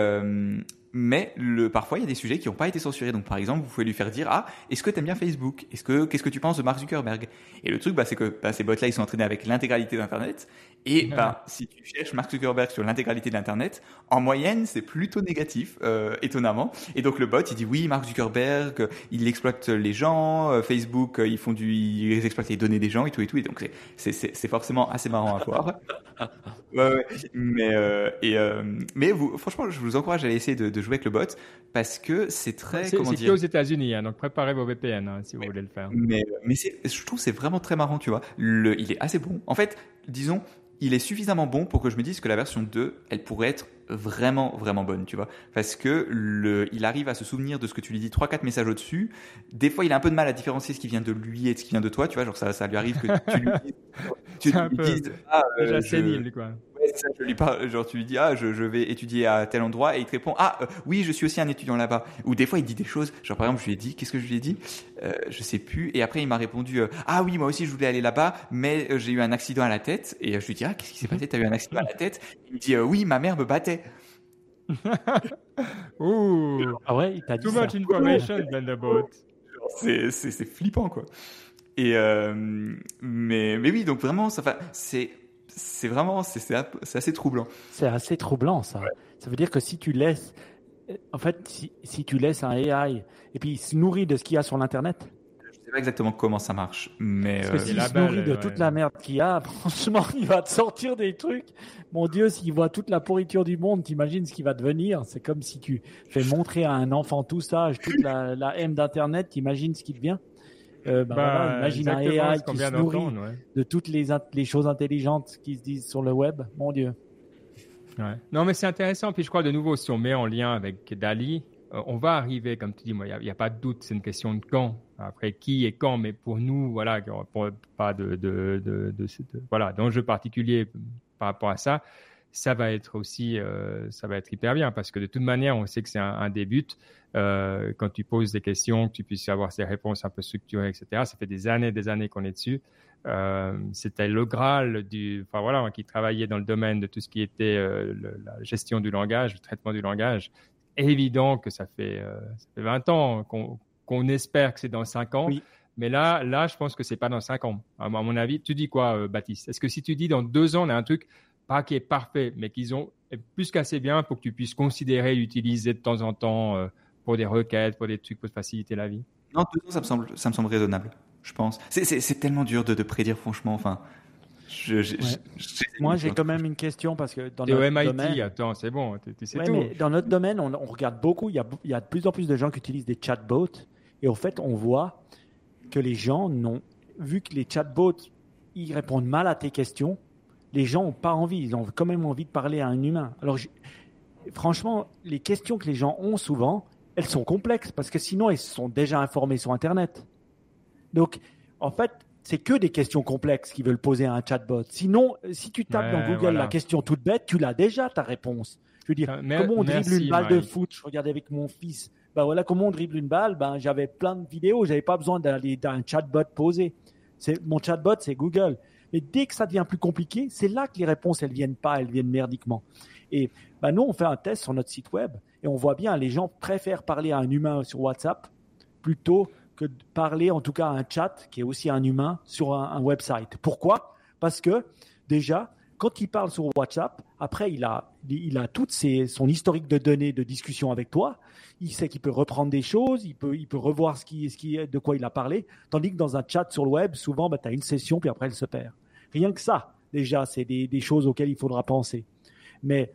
mais le, parfois il y a des sujets qui n'ont pas été censurés. Donc par exemple, vous pouvez lui faire dire ah est-ce que tu aimes bien Facebook? Est-ce que qu'est-ce que tu penses de Mark Zuckerberg? Et le truc bah, c'est que bah, ces bots là ils sont entraînés avec l'intégralité d'internet et bah, si tu cherches Mark Zuckerberg sur l'intégralité de l'internet, en moyenne c'est plutôt négatif euh, étonnamment. Et donc le bot il dit oui Mark Zuckerberg il exploite les gens, euh, Facebook euh, ils font du ils exploitent les données des gens et tout et tout. Et donc c'est forcément assez marrant à voir. ouais, ouais. Mais et mais vous franchement je vous encourage à essayer de, de jouer avec le bot parce que c'est très. C'est que aux États-Unis, hein, donc préparez vos VPN hein, si vous voulez le faire. Mais, mais je trouve c'est vraiment très marrant, tu vois. Le, il est assez bon. En fait, disons, il est suffisamment bon pour que je me dise que la version 2, elle pourrait être vraiment, vraiment bonne, tu vois. Parce que le, il arrive à se souvenir de ce que tu lui dis 3-4 messages au-dessus. Des fois, il a un peu de mal à différencier ce qui vient de lui et ce qui vient de toi, tu vois. Genre, ça, ça lui arrive que tu lui dises. Tu lui dises ah, déjà sénile, quoi je lui parle, genre tu lui dis ah je, je, vais étudier à tel endroit et il te répond ah euh, oui je suis aussi un étudiant là-bas. Ou des fois il dit des choses. Genre par exemple je lui ai dit qu'est-ce que je lui ai dit? Euh, je sais plus. Et après il m'a répondu euh, ah oui moi aussi je voulais aller là-bas mais euh, j'ai eu un accident à la tête. Et je lui dis ah qu'est-ce qui s'est passé? T'as eu un accident à la tête? Il me dit oui ma mère me battait. Ouh. Ah ouais, il t'a dit Too much information. C'est, c'est, c'est flippant, quoi. Et, euh, mais, mais oui, donc vraiment, ça, c'est, c'est vraiment, c'est assez troublant. C'est assez troublant, ça. Ça veut dire que si tu laisses, en fait, si, si tu laisses un AI et puis il se nourrit de ce qu'il y a sur l'internet. Je sais pas exactement comment ça marche, mais Parce que s'il se nourrit de toute la merde qu'il y a, franchement, il va te sortir des trucs. Mon Dieu, s'il voit toute la pourriture du monde, t'imagines ce qu'il va devenir. C'est comme si tu fais montrer à un enfant tout ça, toute la, la haine d'internet, t'imagines ce qu'il devient. Euh, bah, bah, imagine un AI qui se nourrit de toutes les, les choses intelligentes qui se disent sur le web. Mon Dieu. Ouais. Non, mais c'est intéressant. Puis je crois de nouveau, si on met en lien avec Dali, euh, on va arriver, comme tu dis, il n'y a, pas de doute, c'est une question de quand. Après, qui et quand, mais pour nous, voilà, pour, pas de, de, de, de, voilà, d'enjeu particulier par rapport à ça, ça va être aussi, euh, ça va être hyper bien parce que de toute manière, on sait que c'est un, un début. Euh, quand tu poses des questions, que tu puisses avoir ces réponses un peu structurées, etc. Ça fait des années, des années qu'on est dessus. Euh, C'était le Graal du, enfin voilà, qui travaillait dans le domaine de tout ce qui était euh, le, la gestion du langage, le traitement du langage. Évident que ça fait, ça fait 20 ans qu'on qu'on espère que c'est dans 5 ans. Oui. Mais là, là, je pense que c'est pas dans 5 ans. À mon avis, tu dis quoi, Baptiste? Est-ce que si tu dis dans 2 ans, on a un truc pas qui est parfait, mais qu'ils ont plus qu'assez bien pour que tu puisses considérer l'utiliser de temps en temps pour des requêtes, pour des trucs pour te faciliter la vie? Non, tout ça, ça me semble, ça me semble raisonnable, je pense. C'est tellement dur de, de, prédire, franchement. Enfin, je, je, ouais. Moi, j'ai quand même une question parce que dans notre au MIT, domaine, attends, c'est bon, c'est ouais, tout. Mais dans notre domaine, on, on, regarde beaucoup. Il y, a, il y a de plus en plus de gens qui utilisent des chatbots, et au fait, on voit que les gens n'ont vu que les chatbots ils répondent mal à tes questions les gens n'ont pas envie, ils ont quand même envie de parler à un humain. Alors, je, franchement, les questions que les gens ont souvent, elles sont complexes parce que sinon, ils sont déjà informés sur Internet. Donc, en fait, c'est que des questions complexes qu'ils veulent poser à un chatbot. Sinon, si tu tapes ouais, dans Google voilà. la question toute bête, tu l'as déjà ta réponse. Je veux dire, Mais, comment on dribble merci, une balle Marie. de foot? Je regardais avec mon fils. Ben voilà, comment on dribble une balle? Ben j'avais plein de vidéos, j'avais pas besoin d'aller d'un chatbot posé. C'est mon chatbot, c'est Google. Mais dès que ça devient plus compliqué, c'est là que les réponses, elles viennent pas, elles viennent merdiquement. Et ben nous, on fait un test sur notre site web et on voit bien, les gens préfèrent parler à un humain sur WhatsApp plutôt que de parler, en tout cas, à un chat qui est aussi un humain sur un, website. Pourquoi? Parce que déjà, quand il parle sur WhatsApp, après, il a, il a tout son historique de données de discussion avec toi. Il sait qu'il peut reprendre des choses, il peut, revoir ce qui, ce de quoi il a parlé. Tandis que dans un chat sur le web, souvent, bah, tu as une session, puis après, elle se perd. Rien que ça, déjà, c'est des, choses auxquelles il faudra penser. Mais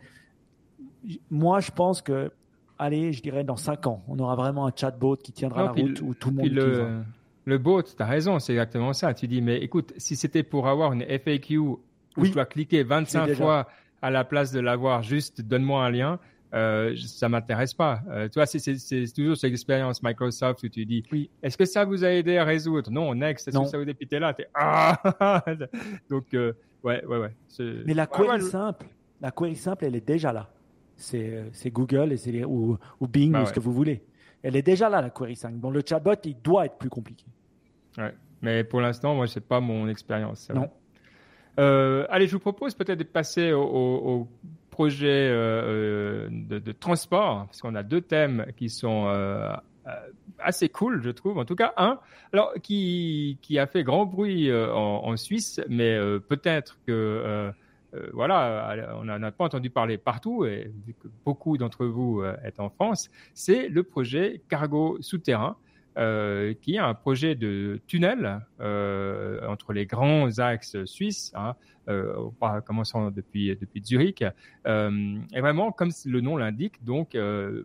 moi, je pense que, allez, je dirais dans cinq ans, on aura vraiment un chatbot qui tiendra non, la route le, où tout le monde le, le bot, tu as raison, c'est exactement ça. Tu dis, mais écoute, si c'était pour avoir une FAQ où oui. je dois cliquer 25 fois à la place de l'avoir juste donne-moi un lien, euh, ça m'intéresse pas. Euh, tu vois, c'est toujours cette expérience Microsoft où tu dis, oui, est-ce que ça vous a aidé à résoudre? Non, next. Est-ce que ça vous a là? Ah Donc, euh, ouais, ouais, ouais. Mais la ouais, simple, la query simple, elle est déjà là. c'est Google et c'est ou, ou, Bing bah ou ce que vous voulez. Elle est déjà là, la Query 5. Donc le chatbot, il doit être plus compliqué. Ouais. Mais pour l'instant, moi, c'est pas mon expérience. Non. Euh, allez, je vous propose peut-être de passer au, projet euh, de, transport, parce qu'on a deux thèmes qui sont euh, assez cool, je trouve. En tout cas, un, alors qui, qui a fait grand bruit en, Suisse, mais peut-être que voilà, on n'en a pas entendu parler partout, et vu que beaucoup d'entre vous êtes en France, c'est le projet Cargo souterrain. Euh, qui est un projet de tunnel euh, entre les grands axes suisses, hein, euh, commençant depuis, depuis Zurich, euh, et vraiment, comme le nom l'indique, donc euh,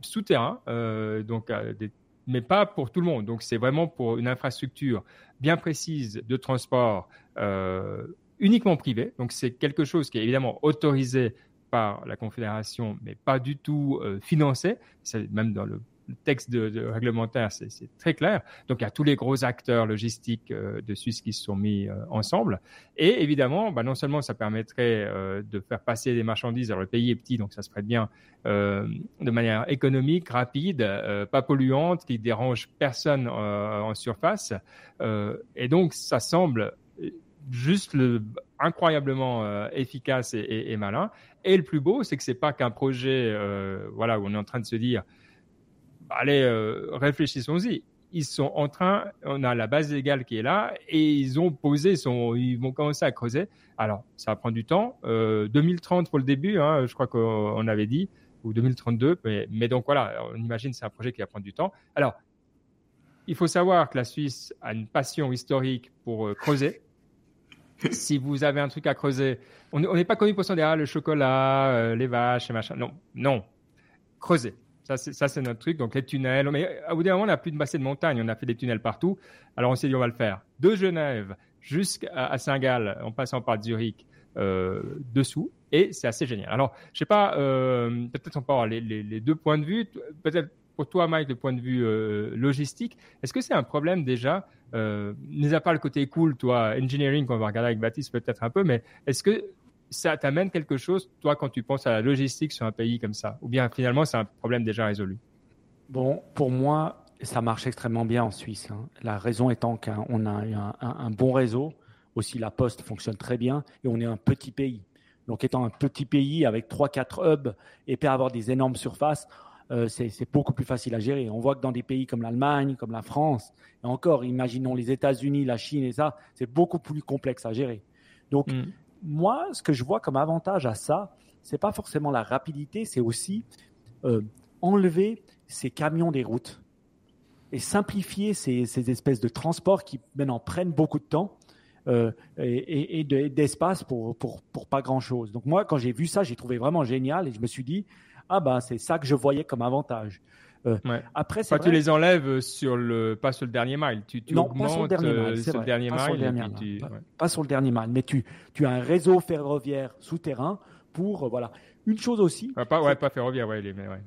souterrain, donc, mais pas pour tout le monde. Donc, c'est vraiment pour une infrastructure bien précise de transport uniquement privé. Donc, c'est quelque chose qui est évidemment autorisé par la Confédération, mais pas du tout financé. C'est même dans le le texte de, réglementaire, c'est très clair. Donc, il y a tous les gros acteurs logistiques euh, de Suisse qui se sont mis euh, ensemble. Et évidemment, bah, non seulement ça permettrait euh, de faire passer des marchandises, alors le pays est petit, donc ça se prête bien, de manière économique, rapide, pas polluante, qui dérange personne en surface. et donc, ça semble juste le, incroyablement efficace et, malin. Et le plus beau, c'est que c'est pas qu'un projet, voilà, où on est en train de se dire allez, euh, réfléchissons-y. Ils sont en train, on a la base légale qui est là et ils ont posé, ils vont commencer à creuser. Alors, ça va prendre du temps. 2030 euh, pour le début, hein, je crois qu'on avait dit, ou 2032. Mais, mais donc voilà, on imagine c'est un projet qui va prendre du temps. Alors, il faut savoir que la Suisse a une passion historique pour euh, creuser. Si vous avez un truc à creuser, on n'est pas connu pour son derrière le chocolat, les vaches et machin. Non, non, creuser. Ça, c'est notre truc. Donc, les tunnels. Mais à bout d'un moment, on n'a plus de bassin de montagne. On a fait des tunnels partout. Alors, on s'est dit, on va le faire. De Genève jusqu'à Saint-Gall, en passant par Zurich, euh, dessous. Et c'est assez génial. Alors, je sais pas, euh, peut-être on peut avoir les, les, deux points de vue. Peut-être pour toi, Mike, le point de vue euh, logistique. Est-ce que c'est un problème déjà euh, Mis à part le côté cool, toi, engineering, qu'on va regarder avec Baptiste peut-être un peu, mais est-ce que ça t'amène quelque chose, toi, quand tu penses à la logistique sur un pays comme ça? Ou bien finalement, c'est un problème déjà résolu? Bon, pour moi, ça marche extrêmement bien en Suisse. Hein. La raison étant qu'on a un, un, bon réseau. Aussi, la poste fonctionne très bien et on est un petit pays. Donc, étant un petit pays avec 3-4 hubs et peut avoir des énormes surfaces, euh, c'est beaucoup plus facile à gérer. On voit que dans des pays comme l'Allemagne, comme la France, et encore, imaginons les États-Unis, la Chine et ça, c'est beaucoup plus complexe à gérer. Donc, mm moi, ce que je vois comme avantage à ça, c'est pas forcément la rapidité, c'est aussi euh, enlever ces camions des routes et simplifier ces, ces, espèces de transports qui maintenant prennent beaucoup de temps euh, et, et d'espace pour, pour, pour, pas grand-chose. Donc moi, quand j'ai vu ça, j'ai trouvé vraiment génial et je me suis dit, ah ben c'est ça que je voyais comme avantage. Euh, après, c'est tu les enlèves sur le, pas sur le dernier mile. Tu, tu non, pas sur le dernier mile. Sur le dernier pas, mile, pas, sur le dernier mile, mais tu, tu as un réseau ferroviaire souterrain pour, euh, voilà. Une chose aussi. pas, ouais, pas ferroviaire, ouais, mais ouais.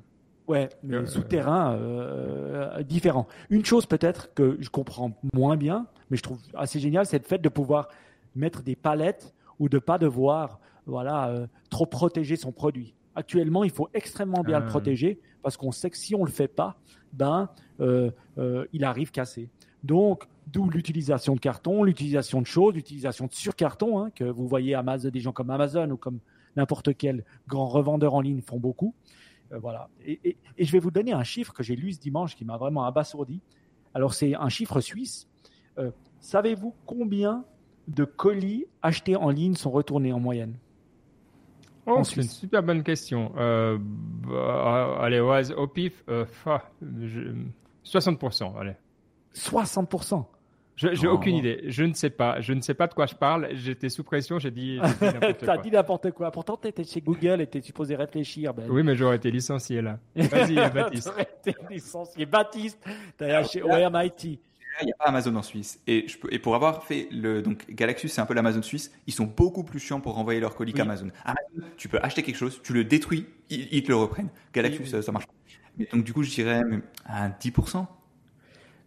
Ouais, mais euh, souterrain euh, différent. Une chose peut-être que je comprends moins bien, mais je trouve assez génial, c'est le fait de pouvoir mettre des palettes ou de pas devoir voilà trop protéger son produit. Actuellement, il faut extrêmement bien le ah. protéger parce qu'on sait que si on le fait pas, ben euh, euh, il arrive cassé. Donc, d'où l'utilisation de carton, l'utilisation de choses, l'utilisation de surcarton, hein, que vous voyez Amazon, des gens comme Amazon ou comme n'importe quel grand revendeur en ligne font beaucoup. Euh, voilà. Et, je vais vous donner un chiffre que j'ai lu ce dimanche qui m'a vraiment abasourdi. Alors, c'est un chiffre suisse. Savez-vous combien de colis achetés en ligne sont retournés en moyenne? Oh, c'est une super bonne question. Euh, bah, allez, au, pif, 60%, euh, allez. 60% je n'ai aucune idée. Je ne sais pas. Je ne sais pas de quoi je parle. J'étais sous pression. J'ai dit. Tu as dit n'importe quoi. Pourtant, tu étais chez Google et tu supposé réfléchir. Ben. Oui, mais j'aurais été licencié là. Vas-y, Baptiste. j'aurais été licencié. Baptiste, tu es chez OMIT il n'y a pas Amazon en Suisse. Et, je et pour avoir fait le. Donc, Galaxus, c'est un peu l'Amazon suisse. Ils sont beaucoup plus chiants pour renvoyer leur colis qu'Amazon. Amazon, tu peux acheter quelque chose, tu le détruis, ils, te le reprennent. Galaxus, ça, marche pas. donc, du coup, je dirais à 10%.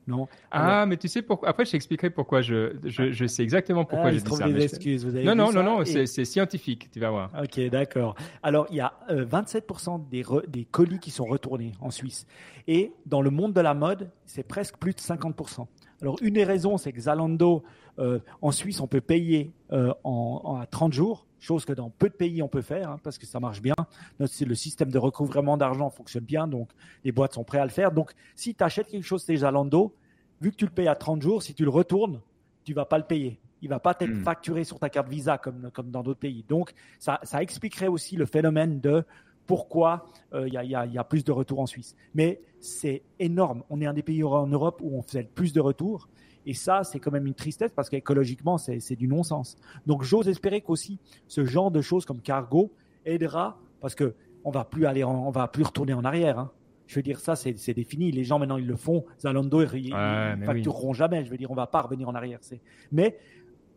non Ah, mais tu sais pourquoi Après, je t'expliquerai pourquoi je, je, je, sais exactement pourquoi ah, j'ai dit ça. des excuses. Vous avez non, non, non, non, c'est scientifique, tu vas voir. Ok, d'accord. Alors, il y a 27% euh, des, des colis qui sont retournés en Suisse. Et dans le monde de la mode, c'est presque plus de 50%. Alors, une des raisons, c'est que Zalando, euh, en Suisse, on peut payer euh, en, à 30 jours, chose que dans peu de pays on peut faire, hein, parce que ça marche bien. Le système de recouvrement d'argent fonctionne bien, donc les boîtes sont prêtes à le faire. Donc, si tu achètes quelque chose chez Zalando, vu que tu le payes à 30 jours, si tu le retournes, tu vas pas le payer. Il va pas être hmm. facturé sur ta carte Visa comme, comme dans d'autres pays. Donc, ça, ça expliquerait aussi le phénomène de pourquoi euh, il y, a, plus de retours en Suisse. Mais c'est énorme. On est un des pays en Europe où on faisait plus de retours. Et ça, c'est quand même une tristesse parce qu'écologiquement, c'est du non-sens. Donc, j'ose espérer qu'aussi ce genre de choses comme cargo aidera parce que on va plus aller, on va plus retourner en arrière. Hein. Je veux dire, ça, c'est défini. Les gens maintenant, ils le font. Zalando, ils, ne factureront jamais. Je veux dire, on va pas revenir en arrière. Mais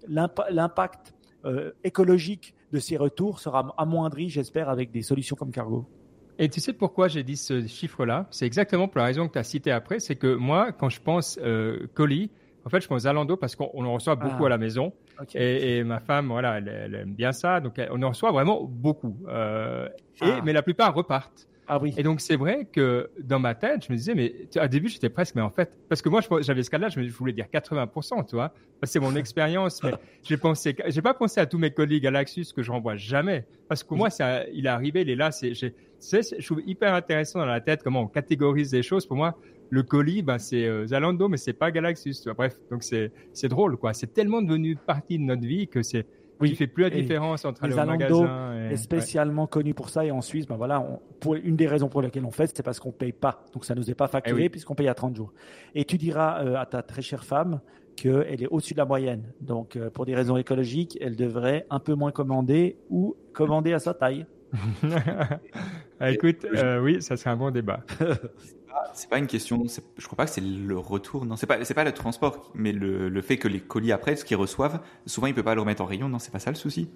l'impact euh, écologique de ces retours sera amoindri, j'espère, avec des solutions comme Cargo. Et tu sais pourquoi j'ai dit ce chiffre-là? C'est exactement pour la raison que tu as citée après. C'est que moi, quand je pense euh, colis, en fait, je pense Zalando parce qu'on en reçoit beaucoup ah. à la maison. Et, ma femme, voilà, elle, aime bien ça. Donc, on en reçoit vraiment beaucoup. Euh, et, ah. Mais la plupart repartent. Ah oui. Et donc c'est vrai que dans ma tête, je me disais, mais au début j'étais presque, mais en fait, parce que moi j'avais ce cas-là, je, voulais dire 80%, tu vois, c'est mon expérience, mais j'ai pensé, j'ai pas pensé à tous mes collègues à Laxus que je renvoie jamais, parce que moi ça, il est arrivé, il est là, c'est, je trouve hyper intéressant dans la tête comment on catégorise les choses. Pour moi, le colis, ben, c'est euh, Zalando, mais c'est pas Galaxus. Tu vois. Bref, donc c'est, c'est drôle, quoi. C'est tellement devenu partie de notre vie que c'est, oui. Il fait plus la différence entre les magasins. Et... est spécialement connu pour ça et en Suisse, ben voilà, pour, une des raisons pour lesquelles on fait, c'est parce qu'on paye pas. Donc ça nous est pas facturé eh puisqu'on paye à 30 jours. Et tu diras euh, à ta très chère femme qu'elle est au-dessus de la moyenne. Donc euh, pour des raisons écologiques, elle devrait un peu moins commander ou commander à sa taille. Ah, écoute, euh, oui, ça serait un bon débat. c'est pas une question. Je crois pas que c'est le retour. Non, c'est pas c'est pas le transport, mais le, le, fait que les colis après, ce qu'ils reçoivent, souvent ils peuvent pas le remettre en rayon. Non, c'est pas ça le souci.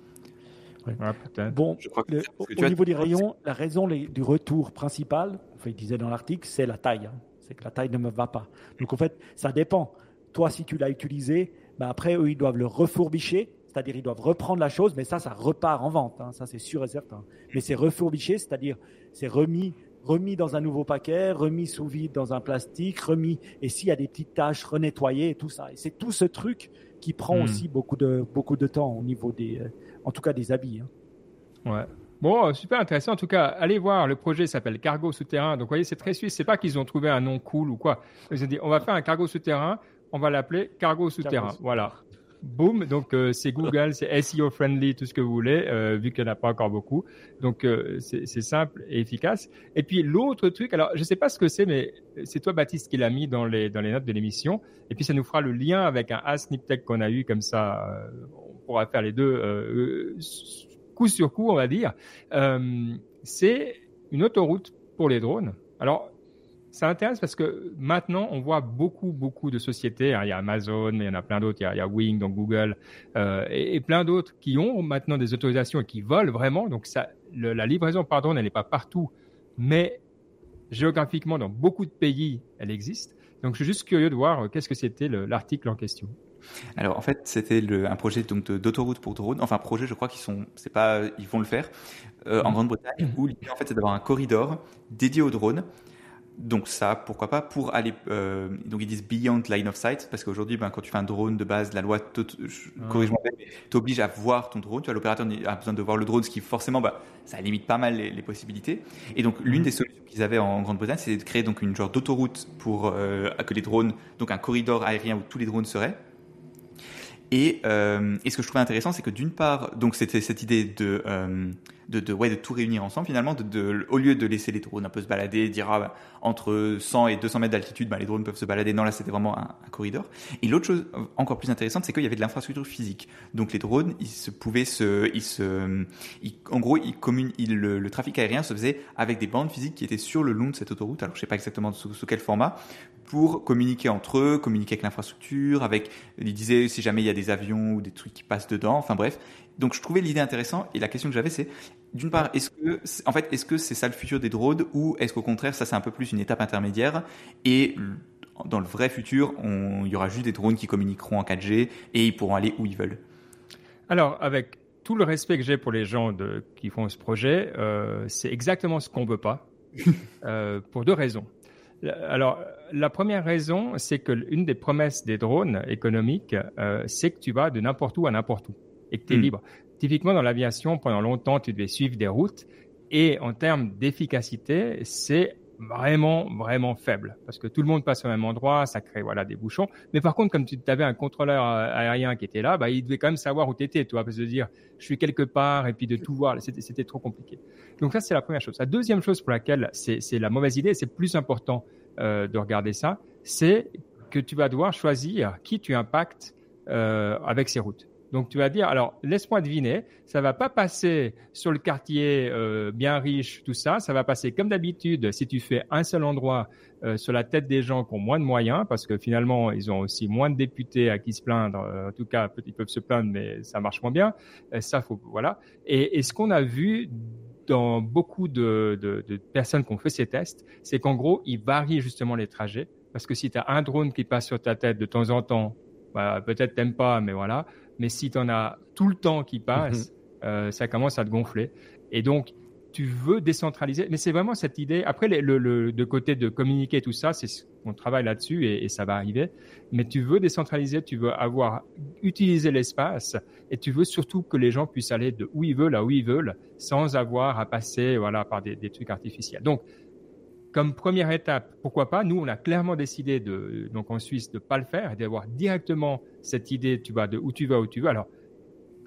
bon, je crois que au niveau des rayons, la raison du retour principal, enfin, il disait dans l'article, c'est la taille. Hein. C'est que la taille ne me va pas. Donc en fait, ça dépend. Toi, si tu l'as utilisé, ben après eux, ils doivent le refourbicher. C'est-à-dire, ils doivent reprendre la chose, mais ça, ça repart en vente. Hein. ça, c'est sûr et certain. Mais c'est refourbiché, c'est-à-dire, c'est remis remis dans un nouveau paquet, remis sous vide dans un plastique, remis, et s'il y a des petites taches, renettoyées et tout ça. Et c'est tout ce truc qui prend hmm. aussi beaucoup de, beaucoup de temps au niveau des, euh, en tout cas des habits. Hein. Ouais. Bon, super intéressant. En tout cas, allez voir. Le projet s'appelle Cargo souterrain. Donc, vous voyez, c'est très suisse. C'est pas qu'ils ont trouvé un nom cool ou quoi. Ils ont dit, on va faire un cargo souterrain. On va l'appeler cargo souterrain. Voilà. Boom, donc euh, c'est Google, c'est SEO friendly, tout ce que vous voulez, euh, vu qu'il n'y en a pas encore beaucoup. Donc euh, c'est simple et efficace. Et puis l'autre truc, alors je ne sais pas ce que c'est, mais c'est toi Baptiste qui l'a mis dans les dans les notes de l'émission. Et puis ça nous fera le lien avec un Tech qu'on a eu comme ça. on pourra faire les deux coup sur coup, on va dire. c'est une autoroute pour les drones. Alors ça intéresse parce que maintenant, on voit beaucoup, beaucoup de sociétés. Hein, il y a Amazon, mais il y en a plein d'autres. Il, y a Wing, donc Google, euh, et, plein d'autres qui ont maintenant des autorisations et qui volent vraiment. Donc, ça, la livraison par drone, elle n'est pas partout, mais géographiquement, dans beaucoup de pays, elle existe. Donc, je suis juste curieux de voir euh, qu'est-ce que c'était l'article en question. Alors en fait, c'était un projet donc d'autoroute pour drone. Enfin projet, je crois qu'ils sont, c'est pas, ils vont le faire euh, en mmh. Grande-Bretagne où l'idée en fait c'est d'avoir un corridor dédié aux drones donc ça, pourquoi pas, pour aller, euh, donc ils disent beyond line of sight, parce qu'aujourd'hui, ben, quand tu fais un drone de base, la loi, ah. t'oblige à voir ton drone, tu vois, l'opérateur a besoin de voir le drone, ce qui forcément, bah, ça limite pas mal les, possibilités. Et donc l'une mm. des solutions qu'ils avaient en Grande-Bretagne, c'était de créer donc une genre d'autoroute pour euh, que les drones, donc un corridor aérien où tous les drones seraient. Et, euh, et ce que je trouvais intéressant, c'est que d'une part, donc c'était cette idée de de, ouais, de tout réunir ensemble finalement, au lieu de laisser les drones un peu se balader, dire entre 100 et 200 mètres d'altitude, bah, les drones peuvent se balader. Non, là c'était vraiment un, corridor. Et l'autre chose encore plus intéressante, c'est qu'il y avait de l'infrastructure physique. Donc les drones, ils se pouvaient se, ils se, en gros, ils commun, le, trafic aérien se faisait avec des bandes physiques qui étaient sur le long de cette autoroute. Alors je sais pas exactement sous, sous quel format, pour communiquer entre eux, communiquer avec l'infrastructure, avec, ils disaient si jamais il y a des avions ou des trucs qui passent dedans, enfin bref. Donc je trouvais l'idée intéressante et la question que j'avais c'est d'une part, est-ce que, en fait, est-ce que c'est ça le futur des drones ou est-ce qu'au contraire, ça c'est un peu plus une étape intermédiaire et dans le vrai futur, il y aura juste des drones qui communiqueront en 4G et ils pourront aller où ils veulent? Alors, avec tout le respect que j'ai pour les gens de, qui font ce projet, euh, c'est exactement ce qu'on veut pas, euh, pour deux raisons. Alors, la première raison, c'est que l'une des promesses des drones économiques, euh, c'est que tu vas de n'importe où à n'importe où et que tu es hmm. libre. Typiquement, dans l'aviation, pendant longtemps, tu devais suivre des routes et en termes d'efficacité, c'est vraiment, vraiment faible parce que tout le monde passe au même endroit, ça crée voilà des bouchons. Mais par contre, comme tu avais un contrôleur euh, aérien qui était là, bah, il devait quand même savoir où tu étais, toi, parce que de dire je suis quelque part et puis de tout voir, c'était trop compliqué. Donc ça, c'est la première chose. La deuxième chose pour laquelle c'est la mauvaise idée, c'est plus important euh, de regarder ça, c'est que tu vas devoir choisir qui tu impactes euh, avec ces routes. Donc tu vas dire, alors laisse-moi deviner, ça va pas passer sur le quartier euh, bien riche, tout ça, ça va passer comme d'habitude si tu fais un seul endroit euh, sur la tête des gens qui ont moins de moyens, parce que finalement ils ont aussi moins de députés à qui se plaindre. Euh, en tout cas, ils peuvent se plaindre, mais ça marche moins bien. ça faut voilà. Et, ce qu'on a vu dans beaucoup de, personnes qui ont fait ces tests, c'est qu'en gros, ils varient justement les trajets. Parce que si tu as un drone qui passe sur ta tête de temps en temps, bah, peut-être t'aimes pas, mais voilà. Mais si tu en as tout le temps qui passe, mhm. euh, ça commence à te gonfler. Et donc, tu veux décentraliser. Mais c'est vraiment cette idée. Après, le, le, de côté de communiquer tout ça, c'est on travaille là-dessus et, et, ça va arriver. Mais tu veux décentraliser, tu veux avoir utilisé l'espace et tu veux surtout que les gens puissent aller de où ils veulent à où ils veulent sans avoir à passer voilà par des, des trucs artificiels. Donc comme première étape, pourquoi pas Nous, on a clairement décidé de, donc en Suisse, de pas le faire et d'avoir directement cette idée, tu vois, de où tu vas, où tu veux. Alors,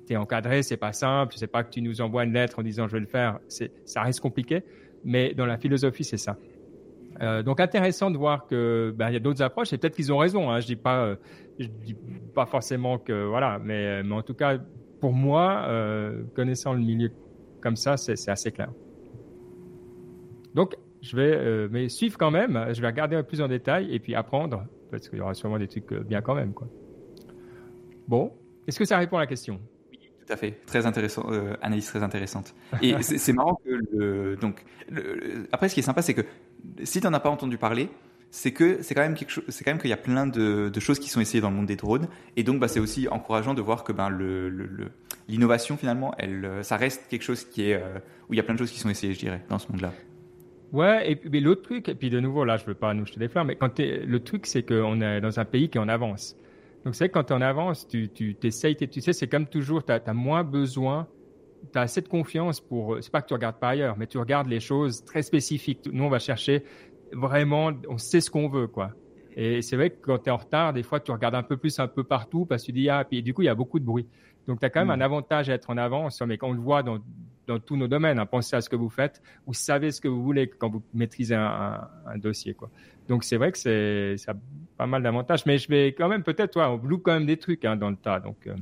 tu es encadré, c'est pas simple, c'est pas que tu nous envoies une lettre en disant je vais le faire, ça reste compliqué, mais dans la philosophie, c'est ça. Euh, donc intéressant de voir que ben, y a d'autres approches et peut-être qu'ils ont raison. Hein, je dis pas, euh, dis pas forcément que voilà, mais, mais en tout cas pour moi, euh, connaissant le milieu comme ça, c'est assez clair. Donc je vais euh, mais suivre quand même. Je vais regarder un peu plus en détail et puis apprendre parce qu'il y aura sûrement des trucs euh, bien quand même. Bon, est-ce que ça répond à la question? Oui, tout à fait. Très intéressant, euh, analyse très intéressante. Et c'est marrant que donc après ce qui est sympa c'est que si tu n'en as pas entendu parler, c'est que c'est quand même quelque chose, c'est quand même qu'il y a plein de, choses qui sont essayées dans le monde des drones et donc bah, c'est aussi encourageant de voir que ben l'innovation finalement ça reste quelque chose qui est où il y a plein de choses qui sont essayées je dirais dans ce monde là Ouais, et puis l'autre truc, et puis de nouveau, là, je veux pas nous jeter des fleurs, mais quand le truc, c'est qu'on est dans un pays qui est en avance. Donc, c'est quand tu es en avance, tu, tu t'essayes, tu sais, c'est comme toujours, tu as, moins besoin, tu as assez de confiance pour, c'est pas que tu regardes par ailleurs, mais tu regardes les choses très spécifiques. Nous, on va chercher vraiment, on sait ce qu'on veut, quoi. Et c'est vrai que quand tu es en retard, des fois, tu regardes un peu plus un peu partout parce que tu dis, ah, puis du coup, il y a beaucoup de bruit. Donc, tu as quand même mm. un avantage à être en avance, mais quand on le voit dans, dans tous nos domaines. Hein. Pensez à ce que vous faites. Vous savez ce que vous voulez quand vous maîtrisez un, dossier. Quoi. Donc c'est vrai que c'est ça a pas mal d'avantages, mais je vais quand même peut-être, on loupe quand même des trucs hein, dans le tas. Donc euh,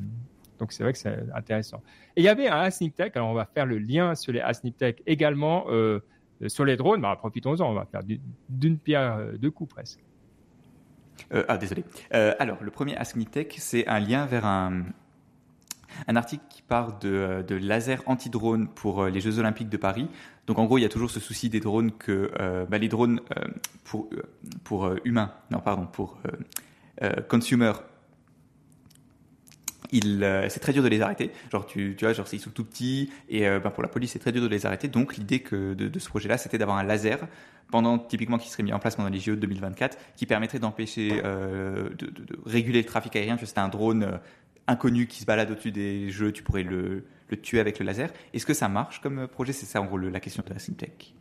donc c'est vrai que c'est intéressant. Et il y avait un Asniptech. Alors on va faire le lien sur les Asniptech également euh, sur les drones. Bah, profitons-en. On va faire d'une pierre euh, deux coups presque. ah désolé. alors le premier Asniptech, c'est un lien vers un un article qui parle de, euh, de laser anti-drone pour euh, les Jeux Olympiques de Paris. Donc en gros, il y a toujours ce souci des drones que euh, bah, les drones pour pour humains, non pardon, pour consumer, c'est très dur de les arrêter. Genre tu, tu vois, genre ils sont tout petits et bah, pour la police c'est très dur de les arrêter. Donc l'idée de, ce projet-là, c'était d'avoir un laser pendant typiquement qui serait mis en place pendant les JO de 2024, qui permettrait d'empêcher de, de, de, réguler le trafic aérien. C'était un drone inconnu qui se balade au-dessus des jeux, tu pourrais le, le tuer avec le laser. Est-ce que ça marche comme projet? C'est ça en gros la question de la Syntech.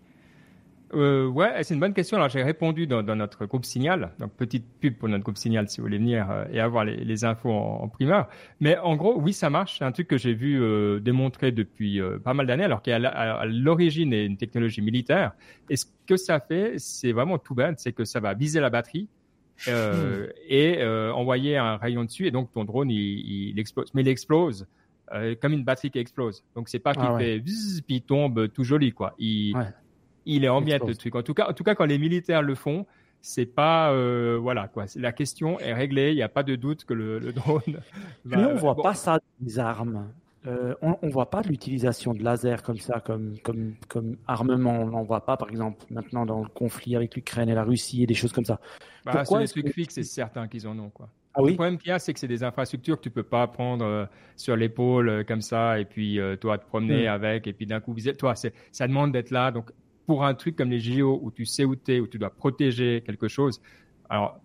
Euh, ouais, c'est une bonne question. Alors j'ai répondu dans, notre groupe Signal, donc petite pub pour notre groupe Signal si vous voulez venir euh, et avoir les, infos en, primeur. Mais en gros, oui, ça marche. C'est un truc que j'ai vu euh, démontrer depuis euh, pas mal d'années, alors qu'à l'origine est une technologie militaire. Et ce que ça fait, c'est vraiment tout bête, c'est que ça va viser la batterie euh, et euh, envoyer un rayon dessus et donc ton drone il, il explose. Mais il explose euh, comme une batterie qui explose. Donc c'est pas qu'il ah fait puis il tombe tout joli quoi. Il il est en miettes le truc. En tout cas en tout cas quand les militaires le font c'est pas euh, voilà quoi. La question est réglée. Il n'y a pas de doute que le, le drone va, mais on voit pas ça des armes. Euh, on ne voit pas l'utilisation de laser comme ça, comme, comme, comme armement. On n'en voit pas, par exemple, maintenant dans le conflit avec l'Ukraine et la Russie et des choses comme ça. Bah, Pourquoi les trucs fixes, c'est certain qu'ils en ont. Quoi. Ah oui le problème qu'il y a, c'est que c'est des infrastructures que tu peux pas prendre euh, sur l'épaule euh, comme ça et puis toi te promener hmm. avec et puis d'un coup viser. Toi, ça demande d'être là. Donc pour un truc comme les JO où tu sais où tu es, où tu dois protéger quelque chose, alors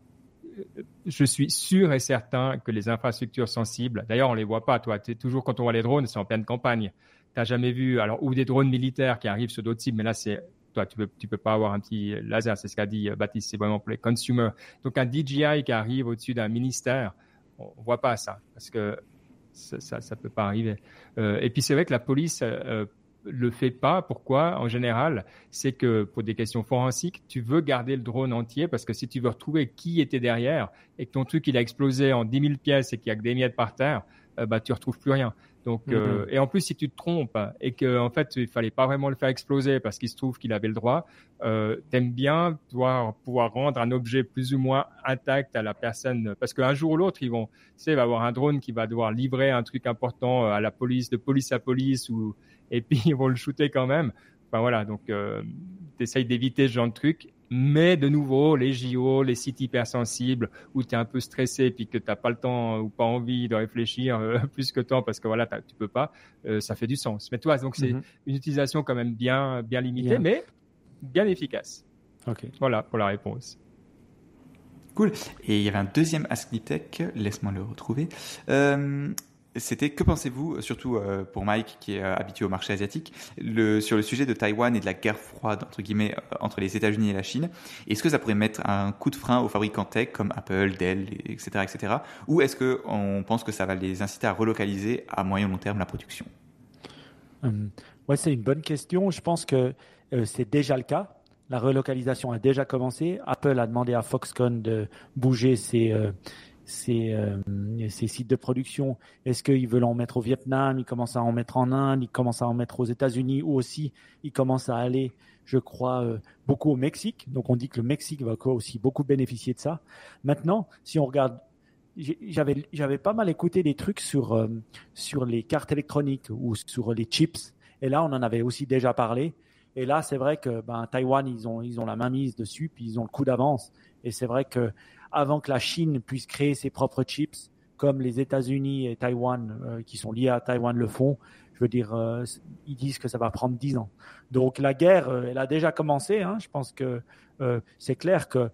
je suis sûr et certain que les infrastructures sensibles, d'ailleurs, on les voit pas, toi, es toujours quand on voit les drones, c'est en pleine campagne. Tu n'as jamais vu, alors, ou des drones militaires qui arrivent sur d'autres cibles, mais là, c'est, toi, tu peux, tu peux pas avoir un petit laser, c'est ce qu'a dit euh, Baptiste, c'est vraiment pour les consumers. Donc, un DJI qui arrive au-dessus d'un ministère, on voit pas ça, parce que ça, ça, ça peut pas arriver. Euh, et puis, c'est vrai que la police, euh, le fait pas. Pourquoi? En général, c'est que pour des questions forensiques, tu veux garder le drone entier parce que si tu veux retrouver qui était derrière et que ton truc il a explosé en 10 000 pièces et qu'il y a que des miettes par terre, euh, bah tu retrouves plus rien. Donc euh, mm-hmm. et en plus si tu te trompes et que en fait il fallait pas vraiment le faire exploser parce qu'il se trouve qu'il avait le droit, euh, t'aimes bien pouvoir pouvoir rendre un objet plus ou moins intact à la personne parce qu'un jour ou l'autre ils vont, tu sais, il va avoir un drone qui va devoir livrer un truc important à la police de police à police ou et puis ils vont le shooter quand même. Enfin voilà, donc euh, tu essayes d'éviter ce genre de truc. Mais de nouveau, les JO, les sites hypersensibles où tu es un peu stressé puis que tu n'as pas le temps ou pas envie de réfléchir euh, plus que temps parce que voilà, tu peux pas, euh, ça fait du sens. Mais toi, donc c'est mhm. une utilisation quand même bien, bien limitée, mais bien efficace. Ok. Voilà pour la réponse. Cool. Et il y avait un deuxième Ask laisse-moi le retrouver. Euh, c'était que pensez-vous, surtout euh, pour Mike qui est euh, habitué au marché asiatique, sur le sujet de Taïwan et de la guerre froide entre guillemets euh, entre les États-Unis et la Chine? Est-ce que ça pourrait mettre un coup de frein aux fabricants tech comme Apple, Dell, etc., etc. Ou est-ce que on pense que ça va les inciter à relocaliser à moyen long terme la production? Hum, Ouais, c'est une bonne question. Je pense que c'est déjà le cas. La relocalisation a déjà commencé. Apple a demandé à Foxconn de bouger ses ces, euh, ces, sites de production. Est-ce qu'ils veulent en mettre au Vietnam? Ils commencent à en mettre en Inde. Ils commencent à en mettre aux États-Unis Ou aussi, ils commencent à aller, je crois, euh, beaucoup au Mexique. Donc, on dit que le Mexique va aussi beaucoup bénéficier de ça. Maintenant, si on regarde j'avais pas mal écouté des trucs sur euh, sur les cartes électroniques ou sur les chips. Et là on en avait aussi déjà parlé. Et là c'est vrai que ben Taïwan ils ont ils ont la main mise dessus puis ils ont le coup d'avance. Et c'est vrai que avant que la Chine puisse créer ses propres chips, comme les États-Unis et Taïwan, euh, qui sont liés à Taïwan, le font. Je veux dire, euh, ils disent que ça va prendre dix ans. Donc la guerre, euh, elle a déjà commencé. Hein. Je pense que c'est clair que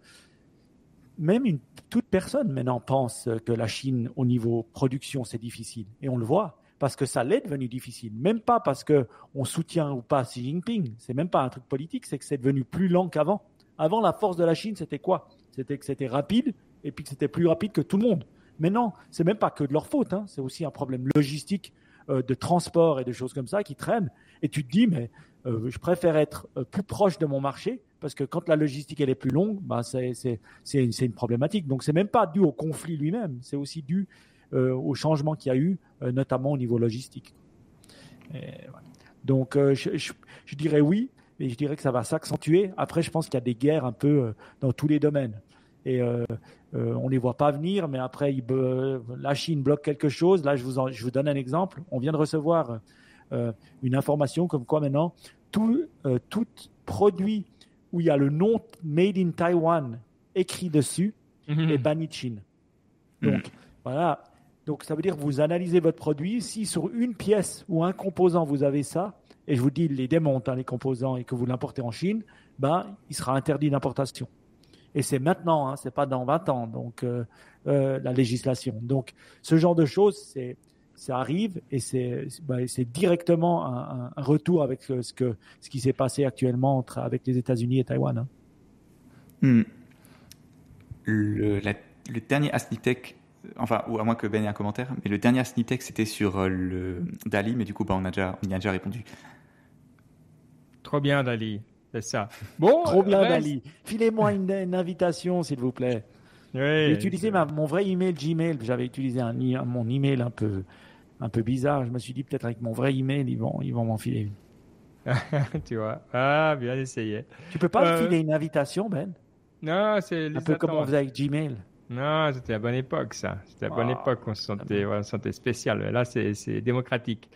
même toute personne maintenant pense que la Chine, au niveau production, c'est difficile. Et on le voit parce que ça l'est devenu difficile. Même pas parce que on soutient ou pas Xi Jinping. C'est même pas un truc politique, c'est que c'est devenu plus lent qu'avant. Avant, la force de la Chine, c'était quoi? C'était que c'était rapide et puis que c'était plus rapide que tout le monde. Mais non, c'est même pas que de leur faute. Hein. C'est aussi un problème logistique euh, de transport et de choses comme ça qui traînent. Et tu te dis, mais euh, je préfère être euh, plus proche de mon marché parce que quand la logistique elle est plus longue, bah, c'est une, problématique. Donc c'est même pas dû au conflit lui-même, c'est aussi dû au changement qu'il y a eu, notamment au niveau logistique. Donc je, dirais oui, et je dirais que ça va s'accentuer. Après, je pense qu'il y a des guerres un peu dans tous les domaines. Et euh, euh, on ne les voit pas venir, mais après, il, la Chine bloque quelque chose. Là, je vous, je vous donne un exemple. On vient de recevoir une information comme quoi maintenant, tout, tout produit où il y a le nom Made in Taiwan écrit dessus mhm. est banni de Chine. Donc, mhm. voilà. Donc, ça veut dire que vous analysez votre produit. Si sur une pièce ou un composant, vous avez ça, et je vous dis, les démonte, hein, les composants, et que vous l'importez en Chine, ben, il sera interdit d'importation. Et c'est maintenant, hein, c'est pas dans 20 ans, donc euh, euh, la législation. Donc, ce genre de choses, c'est ça arrive et c'est ben, directement un, retour avec ce, que, ce qui s'est passé actuellement entre, avec les États-Unis et Taïwan. Hein. Hmm. Le, le, dernier Asnitech, enfin, ou à moins que Ben ait un commentaire, mais le dernier Asnitech, c'était sur euh, le Dali, mais du coup, ben, on, a déjà, on y a déjà répondu. Trop bien, Dali. C'est ça. Bon, Trop bien, Dali. Filez-moi une, invitation, s'il vous plaît. J'ai utilisé mon vrai email Gmail. J'avais utilisé un, mon email un peu, un peu bizarre. Je me suis dit peut-être avec mon vrai email, ils vont, ils vont m'en filer une. tu vois. Ah, bien essayé. Tu peux pas me euh, filer une invitation, Ben? Non, c'est un peu comme on faisait avec Gmail. Non, c'était la bonne époque, ça. C'était la bonne ah. époque se sentait, voilà, sentait spécial. Là, c'est démocratique.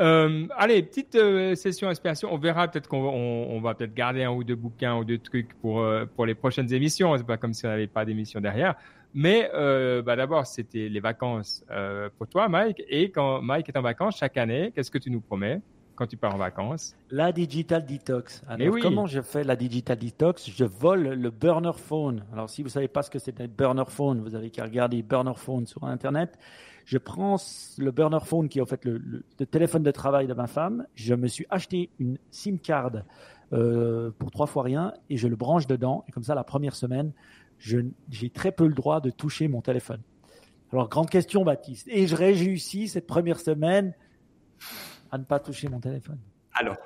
Euh, allez, petite euh, session inspiration. On verra peut-être qu'on on, va peut-être garder un ou deux bouquins ou deux trucs pour euh, pour les prochaines émissions. C'est pas comme si on n'avait pas d'émission derrière. Mais euh, bah d'abord, c'était les vacances euh, pour toi, Mike. Et quand Mike est en vacances chaque année, qu'est-ce que tu nous promets quand tu pars en vacances? La digital detox. Alors, comment je fais la digital detox? Je vole le burner phone. Alors, si vous savez pas ce que c'est un burner phone, vous avez qu'à regarder burner phone sur Internet. Je prends le burner phone qui est en fait le, téléphone de travail de ma femme. Je me suis acheté une SIM card euh, pour trois fois rien et je le branche dedans. Et comme ça, la première semaine, j'ai très peu le droit de toucher mon téléphone. Alors, grande question, Baptiste. Et je réussis cette première semaine à ne pas toucher mon téléphone Alors,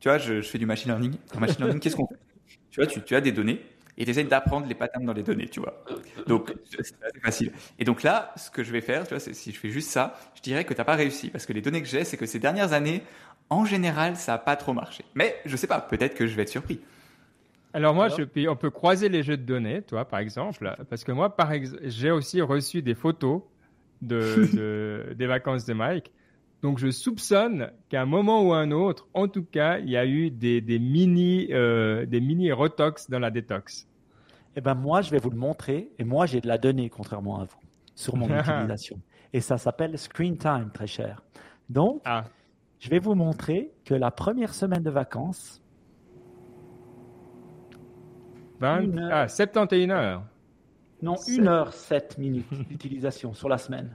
tu vois, je, fais du machine learning. En machine learning, qu'est-ce qu'on fait? Tu vois, tu, as des données et tu essaies d'apprendre les patterns dans les données, tu vois. Donc, c'est assez facile. Et donc là, ce que je vais faire, tu vois, si je fais juste ça, je dirais que tu n'as pas réussi parce que les données que j'ai, c'est que ces dernières années, en général, ça n'a pas trop marché. Mais je sais pas, peut-être que je vais être surpris. Alors moi, je, on peut croiser les jeux de données, toi, par exemple, parce que moi, par j'ai aussi reçu des photos de, des vacances de Mike. Donc je soupçonne qu'à un moment ou un autre, en tout cas, il y a eu des, mini euh, des mini retox dans la détox. Eh ben moi, je vais vous le montrer. Et moi, j'ai de la donnée, contrairement à vous, sur mon utilisation. Et ça s'appelle Screen Time, très cher. Donc, ah. je vais vous montrer que la première semaine de vacances. 20, ah, 71 heures. Non, 1 heure 7 minutes d'utilisation sur la semaine.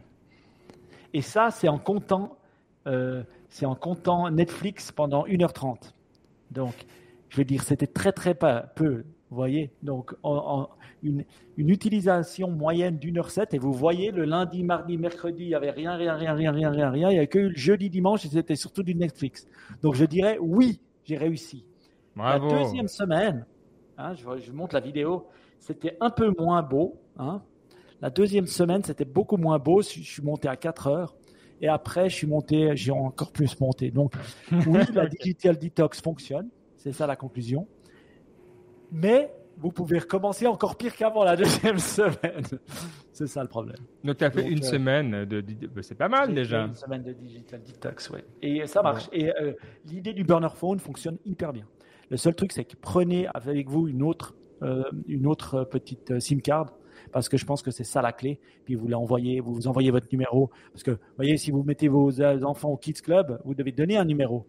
Et ça, c'est en comptant euh, c'est en comptant Netflix pendant 1h30. Donc, je veux dire, c'était très très peu, vous voyez. Donc, en, une, utilisation moyenne d'une heure sept, et vous voyez, le lundi, mardi, mercredi, il n'y avait rien, rien, rien, rien, rien, rien, rien. Il n'y avait que le jeudi, dimanche, et c'était surtout du Netflix. Donc, je dirais, oui, j'ai réussi. La deuxième semaine, hein, je, je montre la vidéo, c'était un peu moins beau. Hein. La deuxième semaine, c'était beaucoup moins beau. Je suis monté à 4 heures. Et après, je suis monté, j'ai encore plus monté. Donc, oui, la digital detox fonctionne. C'est ça la conclusion. Mais vous pouvez recommencer encore pire qu'avant la deuxième semaine. c'est ça le problème. Donc, tu as fait une euh, semaine de. Ben, c'est pas mal déjà. Une semaine de digital detox, oui. Et ça marche. Et euh, l'idée du burner phone fonctionne hyper bien. Le seul truc, c'est que prenez avec vous une autre, euh, une autre petite SIM card parce que je pense que c'est ça la clé. Puis vous l'envoyez, vous envoyez votre numéro parce que voyez si vous mettez vos euh, enfants au kids club, vous devez donner un numéro.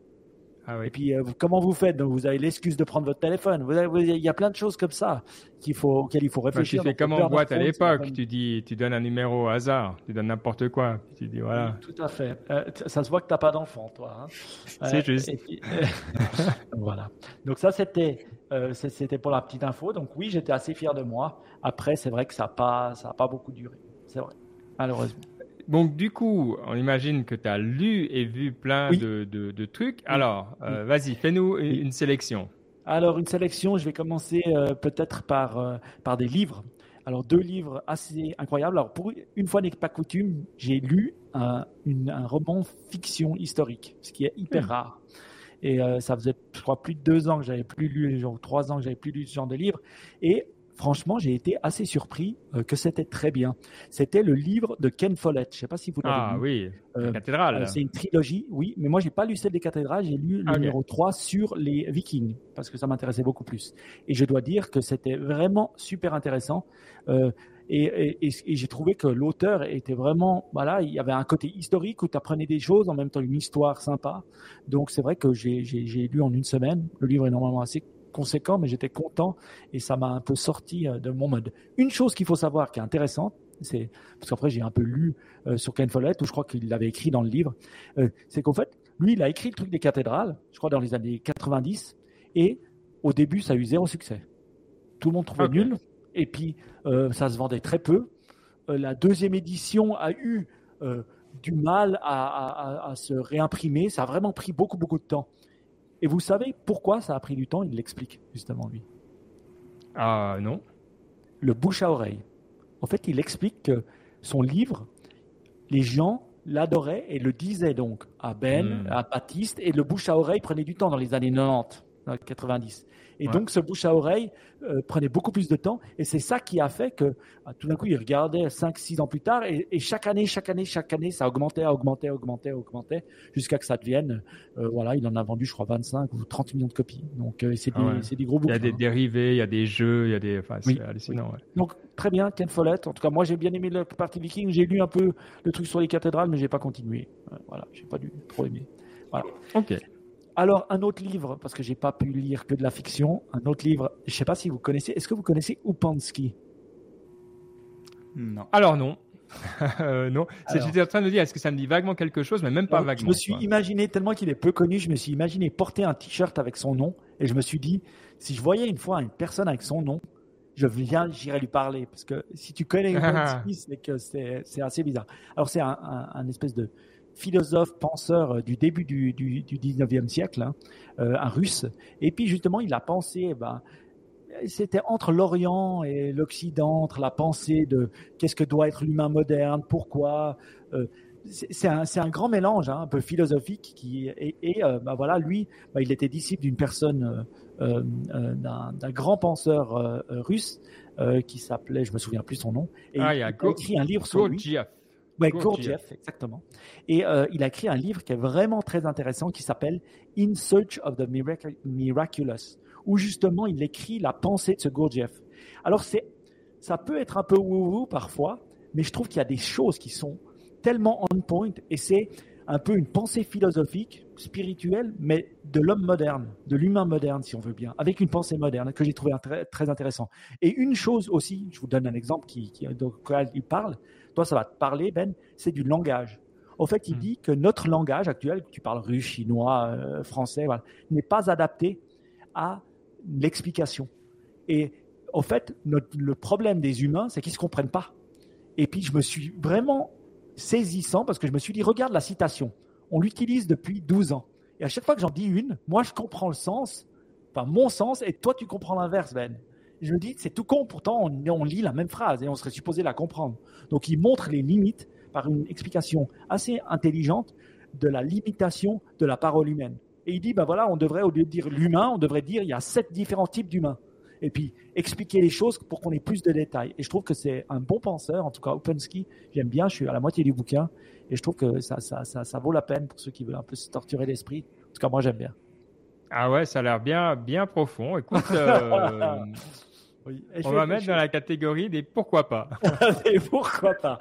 Ah oui. Et puis, euh, comment vous faites? Donc, vous avez l'excuse de prendre votre téléphone. il y a plein de choses comme ça qu'il faut, auxquelles il faut réfléchir. tu fais comme en boîte à l'époque. Tu dis, tu donnes un numéro au hasard. Tu donnes n'importe quoi. Tu dis, voilà. tout à fait. Euh, ça se voit que tu n'as pas d'enfant, toi. Hein. C'est juste. voilà. Donc, ça, c'était, c'était pour la petite info. Donc, oui, j'étais assez fier de moi. Après, c'est vrai que ça n'a pas, ça pas beaucoup duré. C'est vrai. Malheureusement. Donc, du coup, on imagine que tu as lu et vu plein de, de, trucs. Alors, euh, vas-y, fais-nous une sélection. Alors, une sélection, je vais commencer euh, peut-être par, euh, par des livres. Alors, deux livres assez incroyables. Alors, pour une fois n'est pas coutume, j'ai lu un, un, roman fiction historique, ce qui est hyper hmm. rare. Et ça faisait, je crois, plus de deux ans que j'avais plus lu, genre trois ans que j'avais plus lu ce genre de livre. Et franchement, j'ai été assez surpris euh, que c'était très bien. C'était le livre de Ken Follett. Je ne sais pas si vous l'avez ah, oui, euh, cathédrale. Euh, c'est une trilogie, oui, mais moi, j'ai pas lu celle des cathédrales. J'ai lu le ah, numéro 3 sur les Vikings parce que ça m'intéressait beaucoup plus. Et je dois dire que c'était vraiment super intéressant. et, j'ai trouvé que l'auteur était vraiment, voilà, il y avait un côté historique où tu apprenais des choses, en même temps une histoire sympa. Donc c'est vrai que j'ai lu en une semaine. Le livre est normalement assez conséquent, mais j'étais content et ça m'a un peu sorti euh, de mon mode. Une chose qu'il faut savoir qui est intéressante, c'est parce qu'après j'ai un peu lu euh, sur Ken Follett, où je crois qu'il l'avait écrit dans le livre, euh, c'est qu'en fait, lui, il a écrit le truc des cathédrales, je crois dans les années 90, et au début, ça a eu zéro succès. Tout le monde trouvait nul, et puis ça se vendait très peu. la deuxième édition a eu du mal à, se réimprimer, ça a vraiment pris beaucoup, beaucoup de temps. Et vous savez pourquoi ça a pris du temps? Il l'explique justement lui. Ah non. Le bouche à oreille. En fait, il explique que son livre, les gens l'adoraient et le disaient donc à Ben, hmm. à Baptiste, et le bouche à oreille prenait du temps dans les années 90. dans les 90. Et donc, ce bouche à oreille euh, prenait beaucoup plus de temps. Et c'est ça qui a fait que bah, tout d'un coup, il regardait 5, 6 ans plus tard. Et, chaque année, chaque année, chaque année, ça augmentait, augmentait, augmentait, augmentait, jusqu'à que ça devienne, euh, voilà, il en a vendu, je crois, 25 ou 30 millions de copies. Donc, euh, c'est ah des, des, gros bouquins. Il y a des dérivés, il y a des jeux, il y a des. Enfin, c'est hallucinant. Donc, très bien, Ken Follett. En tout cas, moi, j'ai bien aimé le partie Viking. J'ai lu un peu le truc sur les cathédrales, mais j'ai pas continué. Voilà, j'ai pas dû trop aimer. Voilà. Ok. Alors, un autre livre, parce que j'ai pas pu lire que de la fiction, un autre livre, je sais pas si vous connaissez, est-ce que vous connaissez Upansky Non. Alors non. euh, non, j'étais en train de dire, est-ce que ça me dit vaguement quelque chose, mais même pas vaguement. Je me suis imaginé, tellement qu'il est peu connu, je me suis imaginé porter un t-shirt avec son nom, et je me suis dit, si je voyais une fois une personne avec son nom, je viens, j'irai lui parler, parce que si tu connais Upansky, c'est que c'est assez bizarre. Alors c'est un, un espèce de philosophe, penseur euh, du début du, du, du 19e siècle, hein, euh, un russe. Et puis justement, il a pensé, ben, c'était entre l'Orient et l'Occident, entre la pensée de qu'est-ce que doit être l'humain moderne, pourquoi. Euh, c'est un, un, grand mélange, hein, un peu philosophique. Qui, et, et ben voilà, lui, ben, il était disciple d'une personne, euh, d'un grand penseur russe qui s'appelait, je me souviens plus son nom, et ah, il, a, écrit un livre sur lui. Ouais, Gurdjieff, exactement. Et euh, il a écrit un livre qui est vraiment très intéressant qui s'appelle In Search of the Miraculous, où justement il écrit la pensée de ce Gurdjieff. Alors c'est, ça peut être un peu woo-woo parfois, mais je trouve qu'il y a des choses qui sont tellement on point et c'est un peu une pensée philosophique, spirituelle, mais de l'homme moderne, de l'humain moderne, si on veut bien, avec une pensée moderne que j'ai trouvé très, très, intéressant. Et une chose aussi, je vous donne un exemple qui, qui, il parle, toi ça va te parler, Ben, c'est du langage. Au fait, il hmm. dit que notre langage actuel, tu parles russe, chinois, euh, français, voilà, n'est pas adapté à l'explication. Et au fait, le problème des humains, c'est qu'ils ne se comprennent pas. Et puis, je me suis vraiment saisissant parce que je me suis dit, regarde la citation. On l'utilise depuis 12 ans. Et à chaque fois que j'en dis une, moi, je comprends le sens, enfin, mon sens, et toi, tu comprends l'inverse, Ben. je me dis, c'est tout con, pourtant, on, on, lit la même phrase et on serait supposé la comprendre. Donc, il montre les limites par une explication assez intelligente de la limitation de la parole humaine. Et il dit, ben voilà, on devrait, au lieu de dire l'humain, on devrait dire, il y a sept différents types d'humains et puis expliquer les choses pour qu'on ait plus de détails. Et je trouve que c'est un bon penseur, en tout cas Opensky, j'aime bien, je suis à la moitié du bouquin, et je trouve que ça, ça, ça, vaut la peine pour ceux qui veulent un peu se torturer l'esprit. En tout cas, moi j'aime bien. Ah ouais, ça a l'air bien, bien profond. Écoute, euh, on va mettre dans la catégorie des pourquoi pas. des pourquoi pas.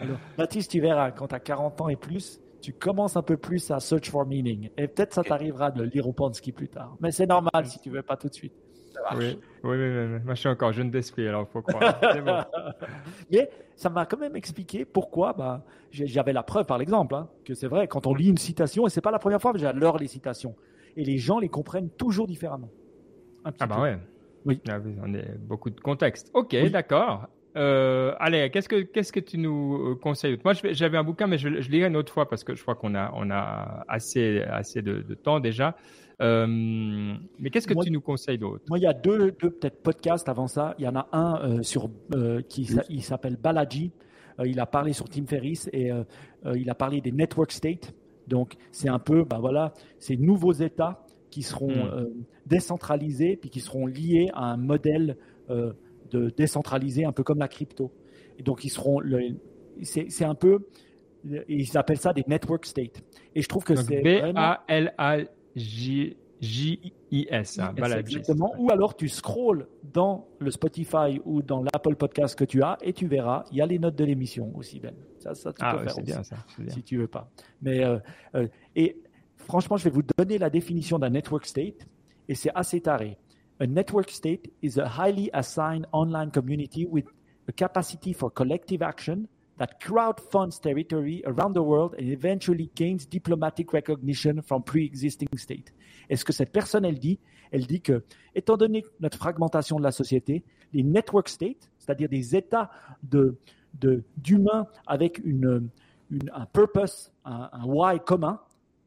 Alors, Baptiste, tu verras, quand tu as 40 ans et plus, tu commences un peu plus à search for meaning. Et peut-être ça t'arrivera de lire Opensky plus tard. Mais c'est normal si tu veux pas tout de suite. Oui, oui, oui, Moi, je suis encore jeune d'esprit, alors il faut croire. Mais ça m'a quand même expliqué pourquoi. Bah, j'avais la preuve, par l'exemple, hein, que c'est vrai, quand on lit une citation, et c'est pas la première fois, mais j'adore les citations. Et les gens les comprennent toujours différemment. ah, bah ouais. Oui. Ah on a beaucoup de contexte. Ok, d'accord. Euh, allez, qu'est-ce que qu'est-ce que tu nous euh, conseilles? Moi, j'avais un bouquin, mais je, je lirai une autre fois parce que je crois qu'on a on a assez assez de, de temps déjà. Euh, mais qu'est-ce que tu nous conseilles d'autre? Moi, il y a deux, deux peut-être podcasts avant ça. Il y en a un euh, sur euh, qui il s'appelle Balaji. il a parlé sur Tim Ferriss et il a parlé des network states. Donc, c'est un peu, bah voilà, ces nouveaux États qui seront hmm. décentralisés puis qui seront liés à un modèle de décentralisé, un peu comme la crypto. Et donc, ils seront, c'est un peu, ils appellent ça des network states. Et je trouve que c'est B A L A J-I-S. Hein, exactement. Ou alors tu scrolls dans le Spotify ou dans l'Apple Podcast que tu as et tu verras, il y a les notes de l'émission aussi, Ben. Ça, ça tu ah, peux faire bien, ça, si tu veux pas. Mais, euh, euh, et franchement, je vais vous donner la définition d'un network state et c'est assez taré. A network state is a highly assigned online community with a capacity for collective action that crowdfunds territory around the world and eventually gains diplomatic recognition from pre-existing states. Et ce que cette personne, elle dit, elle dit que, étant donné notre fragmentation de la société, les network states, c'est-à-dire des États de, d'humains avec une, un purpose, un, why commun,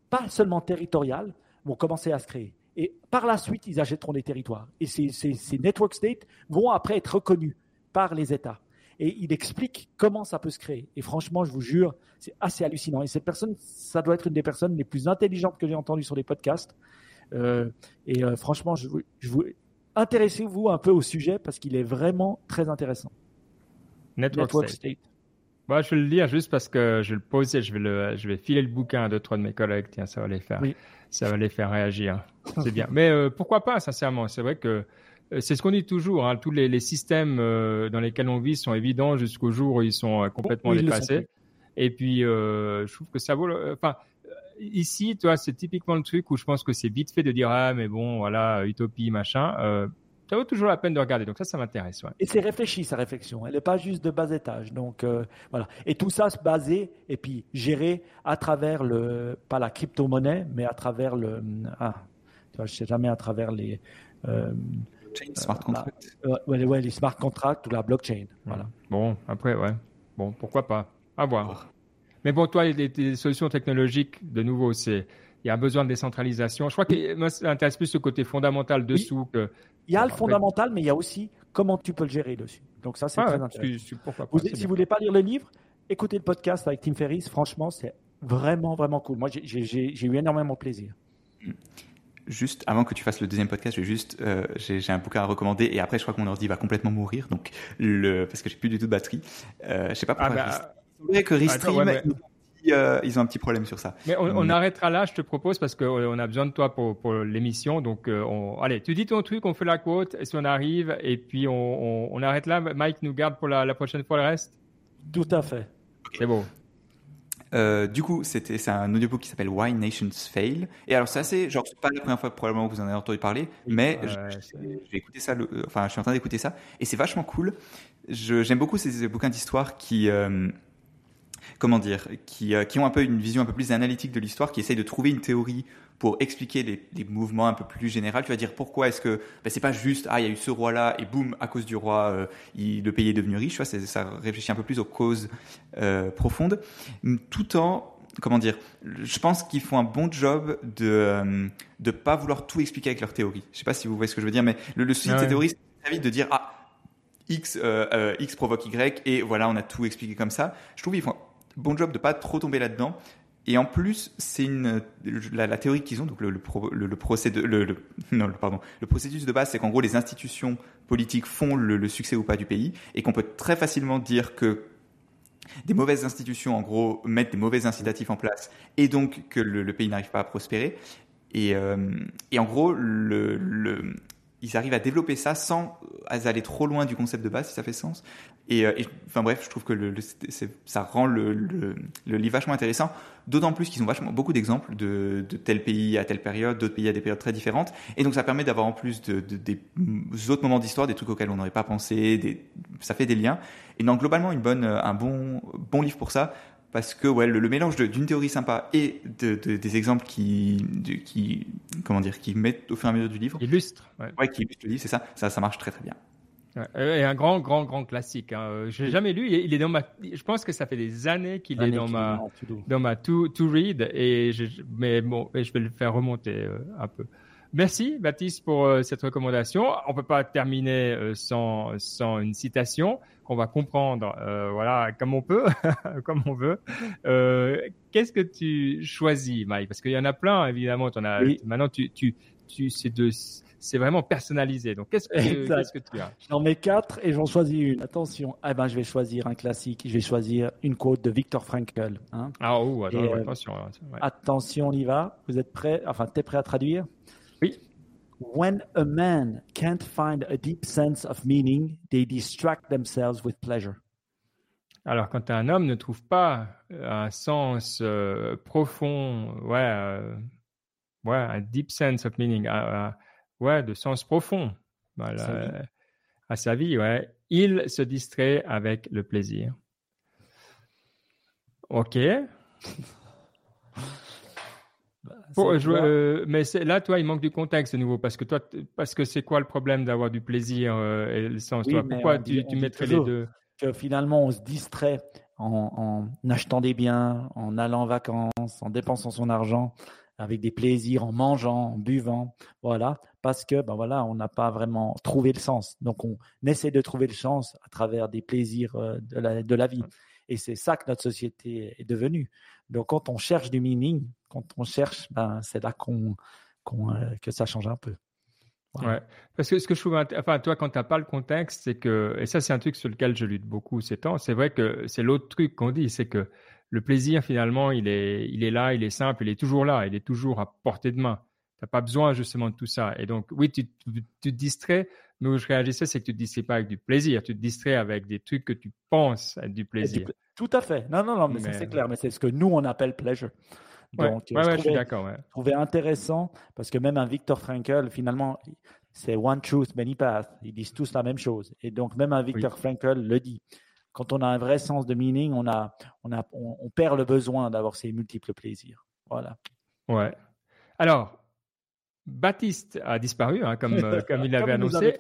pas seulement territorial, vont commencer à se créer. Et par la suite, ils achèteront des territoires. Et ces, ces network states vont après être reconnus par les États et il explique comment ça peut se créer. Et franchement, je vous jure, c'est assez hallucinant. Et cette personne, ça doit être une des personnes les plus intelligentes que j'ai entendues sur les podcasts. et franchement, je, vous intéressez-vous un peu au sujet parce qu'il est vraiment très intéressant. Network, State. Moi, je vais le lire juste parce que je le posais, je vais le, je vais filer le bouquin à deux trois de mes collègues. Tiens, ça va les faire, ça va les faire réagir. C'est bien. Mais euh, pourquoi pas, sincèrement C'est vrai que euh, c'est ce qu'on dit toujours. Hein, tous les, les systèmes euh, dans lesquels on vit sont évidents jusqu'au jour où ils sont complètement dépassés. Et puis, je trouve que ça vaut. Enfin, ici, toi, c'est typiquement le truc où je pense que c'est vite fait de dire ah mais bon, voilà, utopie, machin ça vaut toujours la peine de regarder. Donc ça, ça m'intéresse. Et c'est réfléchi sa réflexion. Elle n'est pas juste de bas étage. Donc euh, voilà. Et tout ça se basé et puis géré à travers le pas la crypto-monnaie, mais à travers le ah, tu vois, je sais jamais à travers les euh, smart contracts. ouais, ouais, les smart contracts ou la blockchain. Voilà. Bon, après, ouais. Bon, pourquoi pas. À voir. Mais bon, toi, les, les solutions technologiques, de nouveau, c'est il y a un besoin de décentralisation. Je crois que moi, ça intéresse plus ce côté fondamental dessous que. Il y a le fondamental, mais il y a aussi comment tu peux le gérer dessus. Donc ça, c'est ah, très intéressant. si vous voulez pas lire le livre, écoutez le podcast avec Tim Ferriss. Franchement, c'est vraiment, vraiment cool. Moi, j'ai eu énormément de plaisir. Juste avant que tu fasses le deuxième podcast, j'ai juste euh, j'ai un bouquin à recommander et après je crois que mon ordi va complètement mourir donc le parce que j'ai plus du tout de batterie. Euh, je sais pas pourquoi. Ah bah, que Restream euh, ils ont un petit problème sur ça. Mais on, arrêtera là, je te propose, parce qu'on euh, a besoin de toi pour, pour l'émission. Donc, euh, on... allez, tu dis ton truc, on fait la quote, et si on arrive, et puis on, on, arrête là. Mike nous garde pour la, la, prochaine fois le reste? Tout à fait. C'est beau. du coup, c'était c'est un audiobook qui s'appelle Why Nations Fail. Et alors c'est assez, genre c'est pas la première fois probablement que vous en avez entendu parler, mais j'ai écouté ça, enfin je suis en train d'écouter ça et c'est vachement cool. J'aime beaucoup ces, bouquins d'histoire qui comment dire, qui, euh, qui ont un peu une vision un peu plus analytique de l'histoire, qui essayent de trouver une théorie pour expliquer les, les, mouvements un peu plus généraux. Tu vas dire pourquoi est-ce que ben, c'est pas juste ah il y a eu ce roi là et boum à cause du roi euh, il, le pays est devenu riche. Tu vois, ça réfléchit un peu plus aux causes euh, profondes, tout en comment dire, je pense qu'ils font un bon job de euh, de pas vouloir tout expliquer avec leur théorie. Je sais pas si vous voyez ce que je veux dire, mais le, le souci de ces théories, c'est très vite de dire ah X, X provoque Y et voilà on a tout expliqué comme ça. Je trouve qu'ils font bon job de pas trop tomber là-dedans. Et en plus, c'est une la, théorie qu'ils ont, donc le, le, le, non, pardon, le processus de base, c'est qu'en gros les institutions politiques font le, succès ou pas du pays, et qu'on peut très facilement dire que des mauvaises institutions, en gros, mettent des mauvais incitatifs en place, et donc que le, pays n'arrive pas à prospérer. Et, euh, et en gros, le, ils arrivent à développer ça sans aller trop loin du concept de base, si ça fait sens. Et, euh, enfin bref, je trouve que ça rend le, le, livre vachement intéressant, d'autant plus qu'ils ont vachement beaucoup d'exemples de, tel pays à telle période, d'autres pays à des périodes très différentes, et donc ça permet d'avoir en plus de, des autres moments d'histoire, des trucs auxquels on n'aurait pas pensé, ça fait des liens. Et donc globalement, une bonne, un bon, bon livre pour ça parce que ouais, le, mélange d'une théorie sympa et de, des exemples qui, qui, comment dire, qui mettent au fur et à mesure du livre. Illustre. Ouais, qui illustre le livre, c'est ça, ça. Ça marche très très bien. et un grand, grand, grand classique. Hein. Je l'ai jamais lu. Il est dans ma. Je pense que ça fait des années qu'il est dans ma, dans ma to, to read. Et je, mais bon, je vais le faire remonter euh, un peu. Merci Baptiste pour euh, cette recommandation. On peut pas terminer euh, sans, sans une citation qu'on va comprendre, euh, voilà, comme on peut, comme on veut. Qu'est-ce que tu choisis, Mike? Parce qu'il y en a plein, évidemment. En as, Maintenant, tu, tu, tu, c'est de c'est vraiment personnalisé. Donc, qu'est-ce que, qu'est-ce que tu as? J'en mets quatre et j'en choisis une. Attention, eh ben, je vais choisir un classique. Je vais choisir une quote de Viktor Frankl. Hein. Ah, oh, attention. Attention, on y va. Vous êtes prêts? Enfin, tu es prêt à traduire? When a man can't find a deep sense of meaning, they distract themselves with pleasure. Alors, quand un homme ne trouve pas un sens euh, profond, ouais, euh, ouais, un deep sense of meaning, euh, ouais, de sens profond voilà, à sa vie, ouais, il se distrait avec le plaisir. Ok. Euh, mais là, toi, il manque du contexte de nouveau parce que toi, parce que c'est quoi le problème d'avoir du plaisir euh, et le sens toi, Pourquoi tu, tu mettrais les deux? que Finalement, on se distrait en, en, achetant des biens, en allant en vacances, en dépensant son argent, avec des plaisirs, en mangeant, en buvant, voilà, parce que ben voilà, on n'a pas vraiment trouvé le sens. Donc, on essaie de trouver le sens à travers des plaisirs euh, de la, de la vie. Et c'est ça que notre société est devenue. Donc, quand on cherche du meaning, quand on cherche, ben, c'est là qu'on que ça change un peu. Ouais, parce que ce que je trouve, enfin, toi, quand tu n'as pas le contexte, c'est que, et ça, c'est un truc sur lequel je lutte beaucoup ces temps, c'est vrai que c'est l'autre truc qu'on dit, c'est que le plaisir, finalement, il est, il est là, il est simple, il est toujours là, il est toujours à portée de main. Tu n'as pas besoin, justement, de tout ça. Et donc, oui, tu, tu, te distrais, mais où je réagissais, c'est que tu te distrais pas avec du plaisir, tu te distrais avec des trucs que tu penses être du plaisir. Tout à fait. Non, non, non, mais, c'est clair, mais c'est ce que nous, on appelle pleasure. Donc, ouais, je, suis d'accord. Ouais. trouvais intéressant parce que même un Victor Frankl, finalement, c'est one truth, many paths. Ils disent tous la même chose. Et donc, même un Victor Frankl le dit. Quand on a un vrai sens de meaning, on, a, on, a, on, perd le besoin d'avoir ces multiples plaisirs. Voilà. Ouais. Alors, Baptiste a disparu, hein, comme, euh, comme il l'avait annoncé.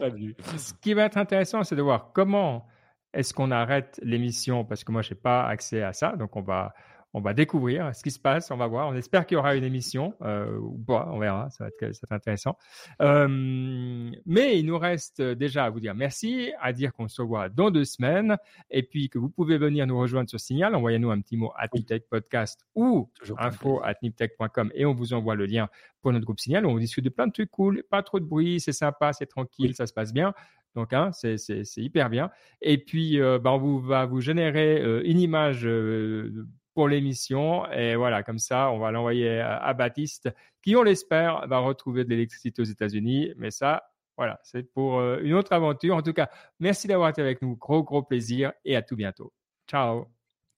Ce qui va être intéressant, c'est de voir comment est-ce qu'on arrête l'émission, parce que moi, je n'ai pas accès à ça. Donc, on va, on va découvrir ce qui se passe, on va voir. On espère qu'il y aura une émission euh, ou pas, on verra, ça va être, ça intéressant. Euh, mais il nous reste déjà à vous dire merci, à dire qu'on se voit dans deux semaines et puis que vous pouvez venir nous rejoindre sur Signal. Envoyez-nous un petit mot à Niptech Podcast ou info at niptech.com et on vous envoie le lien pour notre groupe Signal. On discute de plein de trucs cool, pas trop de bruit, c'est sympa, c'est tranquille, ça se passe bien. Donc, hein, c'est hyper bien. Et puis, euh, bah, on vous, va vous générer euh, une image euh, pour l'émission. Et voilà, comme ça, on va l'envoyer à, Baptiste, qui, on l'espère, va retrouver de l'électricité aux États-Unis. Mais ça, voilà, c'est pour euh, une autre aventure. En tout cas, merci d'avoir été avec nous. Gros, gros plaisir et à tout bientôt. Ciao.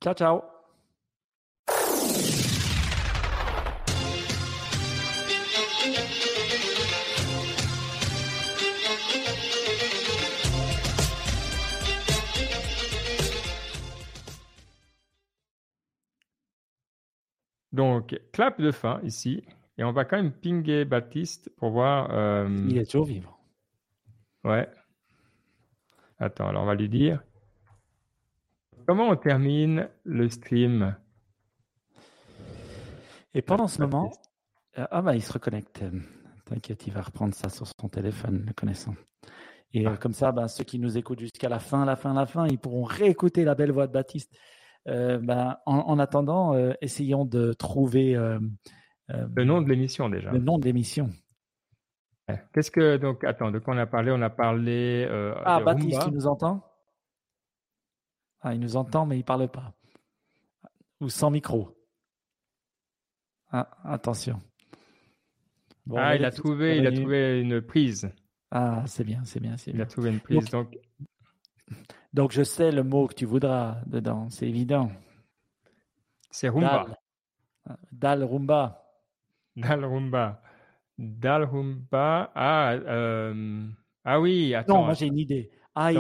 Ciao, ciao. Donc, clap de fin ici. Et on va quand même pinguer Baptiste pour voir. Euh, Il est toujours vivant. Ouais. Attends, alors on va lui dire. Comment on termine le stream? Et pendant ce moment. Euh, ah, bah, il se reconnecte. T'inquiète, il va reprendre ça sur son téléphone, le connaissant. Et euh, comme ça, bah, ceux qui nous écoutent jusqu'à la fin, la fin, la fin, ils pourront réécouter la belle voix de Baptiste. Euh, ben, en, attendant, euh, essayons de trouver euh, le nom de l'émission déjà. Le nom de l'émission. Qu'est-ce que donc attends de quoi on a parlé? On a parlé. ah Baptiste, tu nous entend? Ah, il nous entend mais il parle pas. Ou sans micro. Ah, attention. ah, il a trouvé, il a trouvé une prise. Ah, c'est bien, c'est bien, c'est Il a trouvé une prise. donc donc, je sais le mot que tu voudras dedans, c'est évident. C'est rumba. Dal, rumba. Dal rumba. Dal rumba. Ah, euh, ah oui, attends. Non, moi j'ai une idée. I,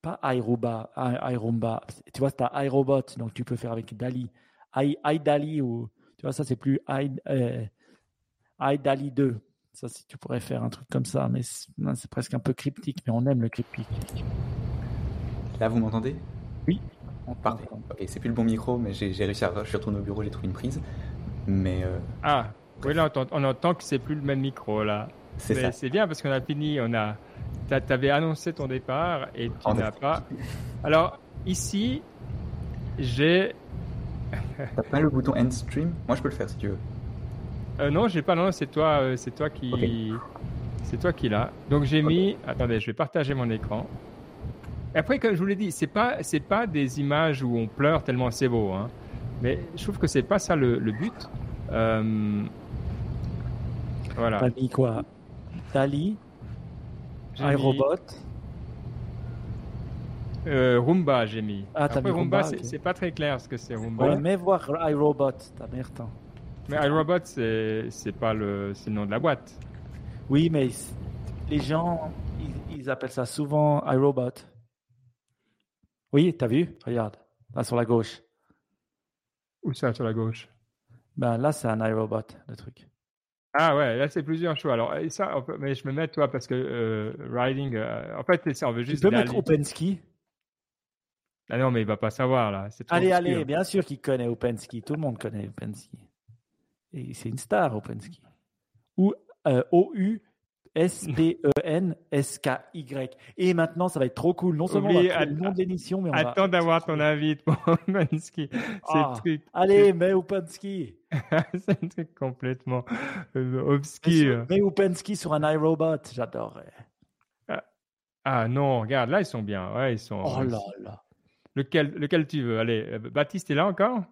Pas iRumba, iRumba. Tu vois, tu as iRobot, donc tu peux faire avec Dali. I, iDali, ou tu vois, ça c'est plus I, euh, iDali 2. Ça, si tu pourrais faire un truc comme ça, mais c'est presque un peu cryptique, mais on aime le cryptique. Là, vous m'entendez? Oui. Parfait. Ok, c'est plus le bon micro, mais j'ai réussi à. Je suis retourné au bureau, j'ai trouvé une prise. Mais. Euh, ah, oui, là, on entend, que c'est plus le même micro, là. C'est ça. C'est bien parce qu'on a fini, on a. T'avais annoncé ton départ et tu n'as pas. Alors, ici, j'ai. T'as pas le bouton End Stream? Moi, je peux le faire si tu veux. Euh, non, j'ai pas. Non, c'est toi, euh, c'est toi qui. C'est toi qui l'as. Donc j'ai mis. Attendez, je vais partager mon écran après, comme je vous l'ai dit, c'est pas c'est pas des images où on pleure tellement c'est beau, hein. Mais je trouve que c'est pas ça le, but. Euh, voilà. T'as mis quoi? Dali iRobot euh, Roomba, j'ai mis. Ah, Après, Roomba, c'est pas très clair ce que c'est Roomba. Ouais, mais voir iRobot, t'as merde. Mais iRobot, c'est pas le, le nom de la boîte. Oui, mais les gens, ils, ils appellent ça souvent iRobot. Oui, t'as vu? Regarde, là sur la gauche. Où ça sur la gauche? Ben là, c'est un iRobot, le truc. Ah ouais, là c'est plusieurs choix. Alors ça, mais je me mets toi parce que euh, riding. Euh, en fait, ça, on veut juste. Tu peux mettre OpenSki. Ah non, mais il va pas savoir là. allez, allez, bien sûr qu'il connaît OpenSki. Tout le monde connaît OpenSki. Et c'est une star OpenSki. Ou euh, OU S-P-E-N-S-K-Y. Et maintenant, ça va être trop cool. Non seulement on va le nom de l'émission, mais on Attends d'avoir ton avis pour Oupenski. Ah, allez, mets Oupenski. c'est un truc complètement euh, obscur. Mets Oupenski sur un iRobot, j'adorerais. Ah, ah, non, regarde, là ils sont bien. Ouais, ils sont. Oh là là. Lequel, lequel tu veux? Allez, euh, Baptiste est là encore?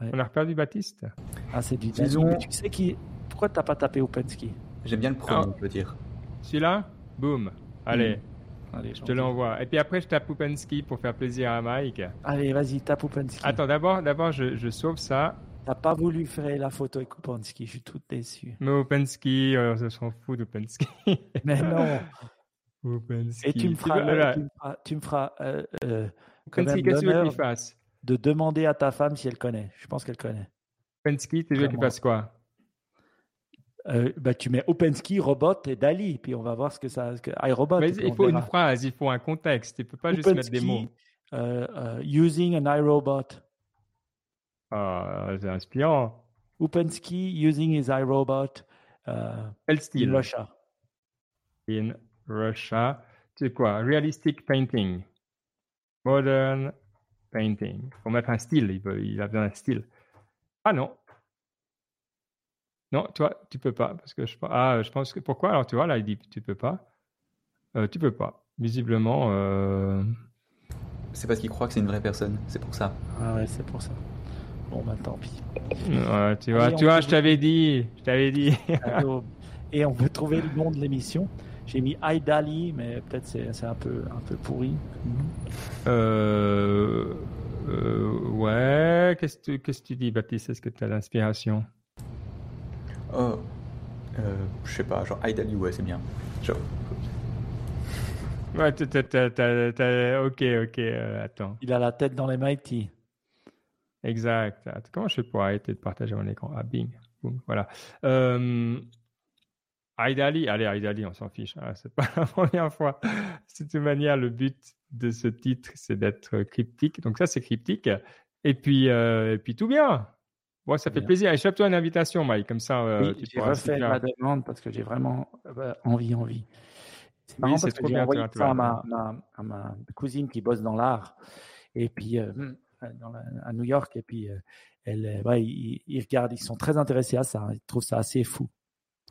On a perdu Baptiste? Ah, c'est du Disons... Tu sais qui Pourquoi t'as pas tapé OpenSki J'aime bien le premier, je veux dire. Celui-là Boum. Allez. Hmm. Allez je te l'envoie. Et puis après, je tape Oupenski pour faire plaisir à Mike. Allez, vas-y, tape Oupenski. Attends, d'abord, d'abord je, je sauve ça. T'as pas voulu faire la photo avec Oupenski, je suis tout déçu. Mais Oupenski, euh, on s'en fout d'Oupenski. Mais non. Et tu me feras, tu me feras, euh, euh, quand même de demander à ta femme si elle connaît. Je pense qu'elle connaît. Oupenski, tu veux qu'il fasse quoi? Euh, bah, tu mets OpenSki, robot et Dali, puis on va voir ce que ça. Ce que, iRobot. Mais il faut une phrase, il faut un contexte. Tu peux pas juste mettre des mots. using an iRobot. Ah, c'est inspirant. OpenSki using his iRobot. Quel style? In Russia. In Russia. C'est quoi? Realistic painting. Modern painting. Il faut mettre un style. Il, il a besoin d'un style. Ah non. Non, toi, tu peux pas. Parce que je, ah, je pense que. Pourquoi? Alors, tu vois, là, il dit tu peux pas. Euh, tu peux pas. Visiblement. Euh... C'est parce qu'il croit que c'est une vraie personne. C'est pour ça. Ah ouais, c'est pour ça. Bon, bah tant pis. Ouais, tu vois, tu vois je t'avais dit. Je t'avais dit. Et on peut trouver le nom de l'émission. J'ai mis Aidali, mais peut-être c'est un peu, un peu pourri. Euh, euh, ouais, qu'est-ce que qu'est-ce tu dis, Baptiste? Est-ce que tu as l'inspiration? Oh, euh, je sais pas, genre Aidali, ouais, c'est bien. Genre... Ouais, t'as, ok, ok, euh, attends. Il a la tête dans les Mighty. Exact. comment je fais pour arrêter de partager mon écran? Ah, bing. voilà. Euh, Aidali, allez, Aidali, on s'en fiche. Hein, c'est pas la première fois. De toute manière, le but de ce titre, c'est d'être cryptique. Donc ça, c'est cryptique. Et puis, euh, et puis tout bien. Bon, ça fait plaisir. Échappe-toi une invitation, Mike. Comme ça, euh, oui, j'ai refait ma demande parce que j'ai vraiment euh, envie, envie. C'est marrant parce que j'ai envoyé ça à ma, à ma, cousine qui bosse dans l'art. Et puis, hmm, à New York. Et puis, elle, ouais, ils, ils, regardent, ils sont très intéressés à ça. Ils trouvent ça assez fou.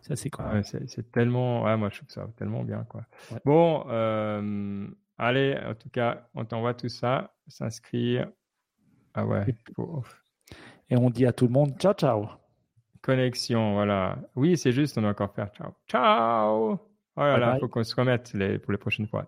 Ça, c'est quoi? Ouais, C'est tellement. Ouais, moi, je trouve ça tellement bien. Quoi. Bon, euh, allez, en tout cas, on t'envoie tout ça. S'inscrire. Ah ouais. Et on dit à tout le monde ciao, ciao. Connexion, voilà. Oui, c'est juste, on doit encore faire ciao. Ciao! Voilà, il faut qu'on se remette les, pour les prochaines fois.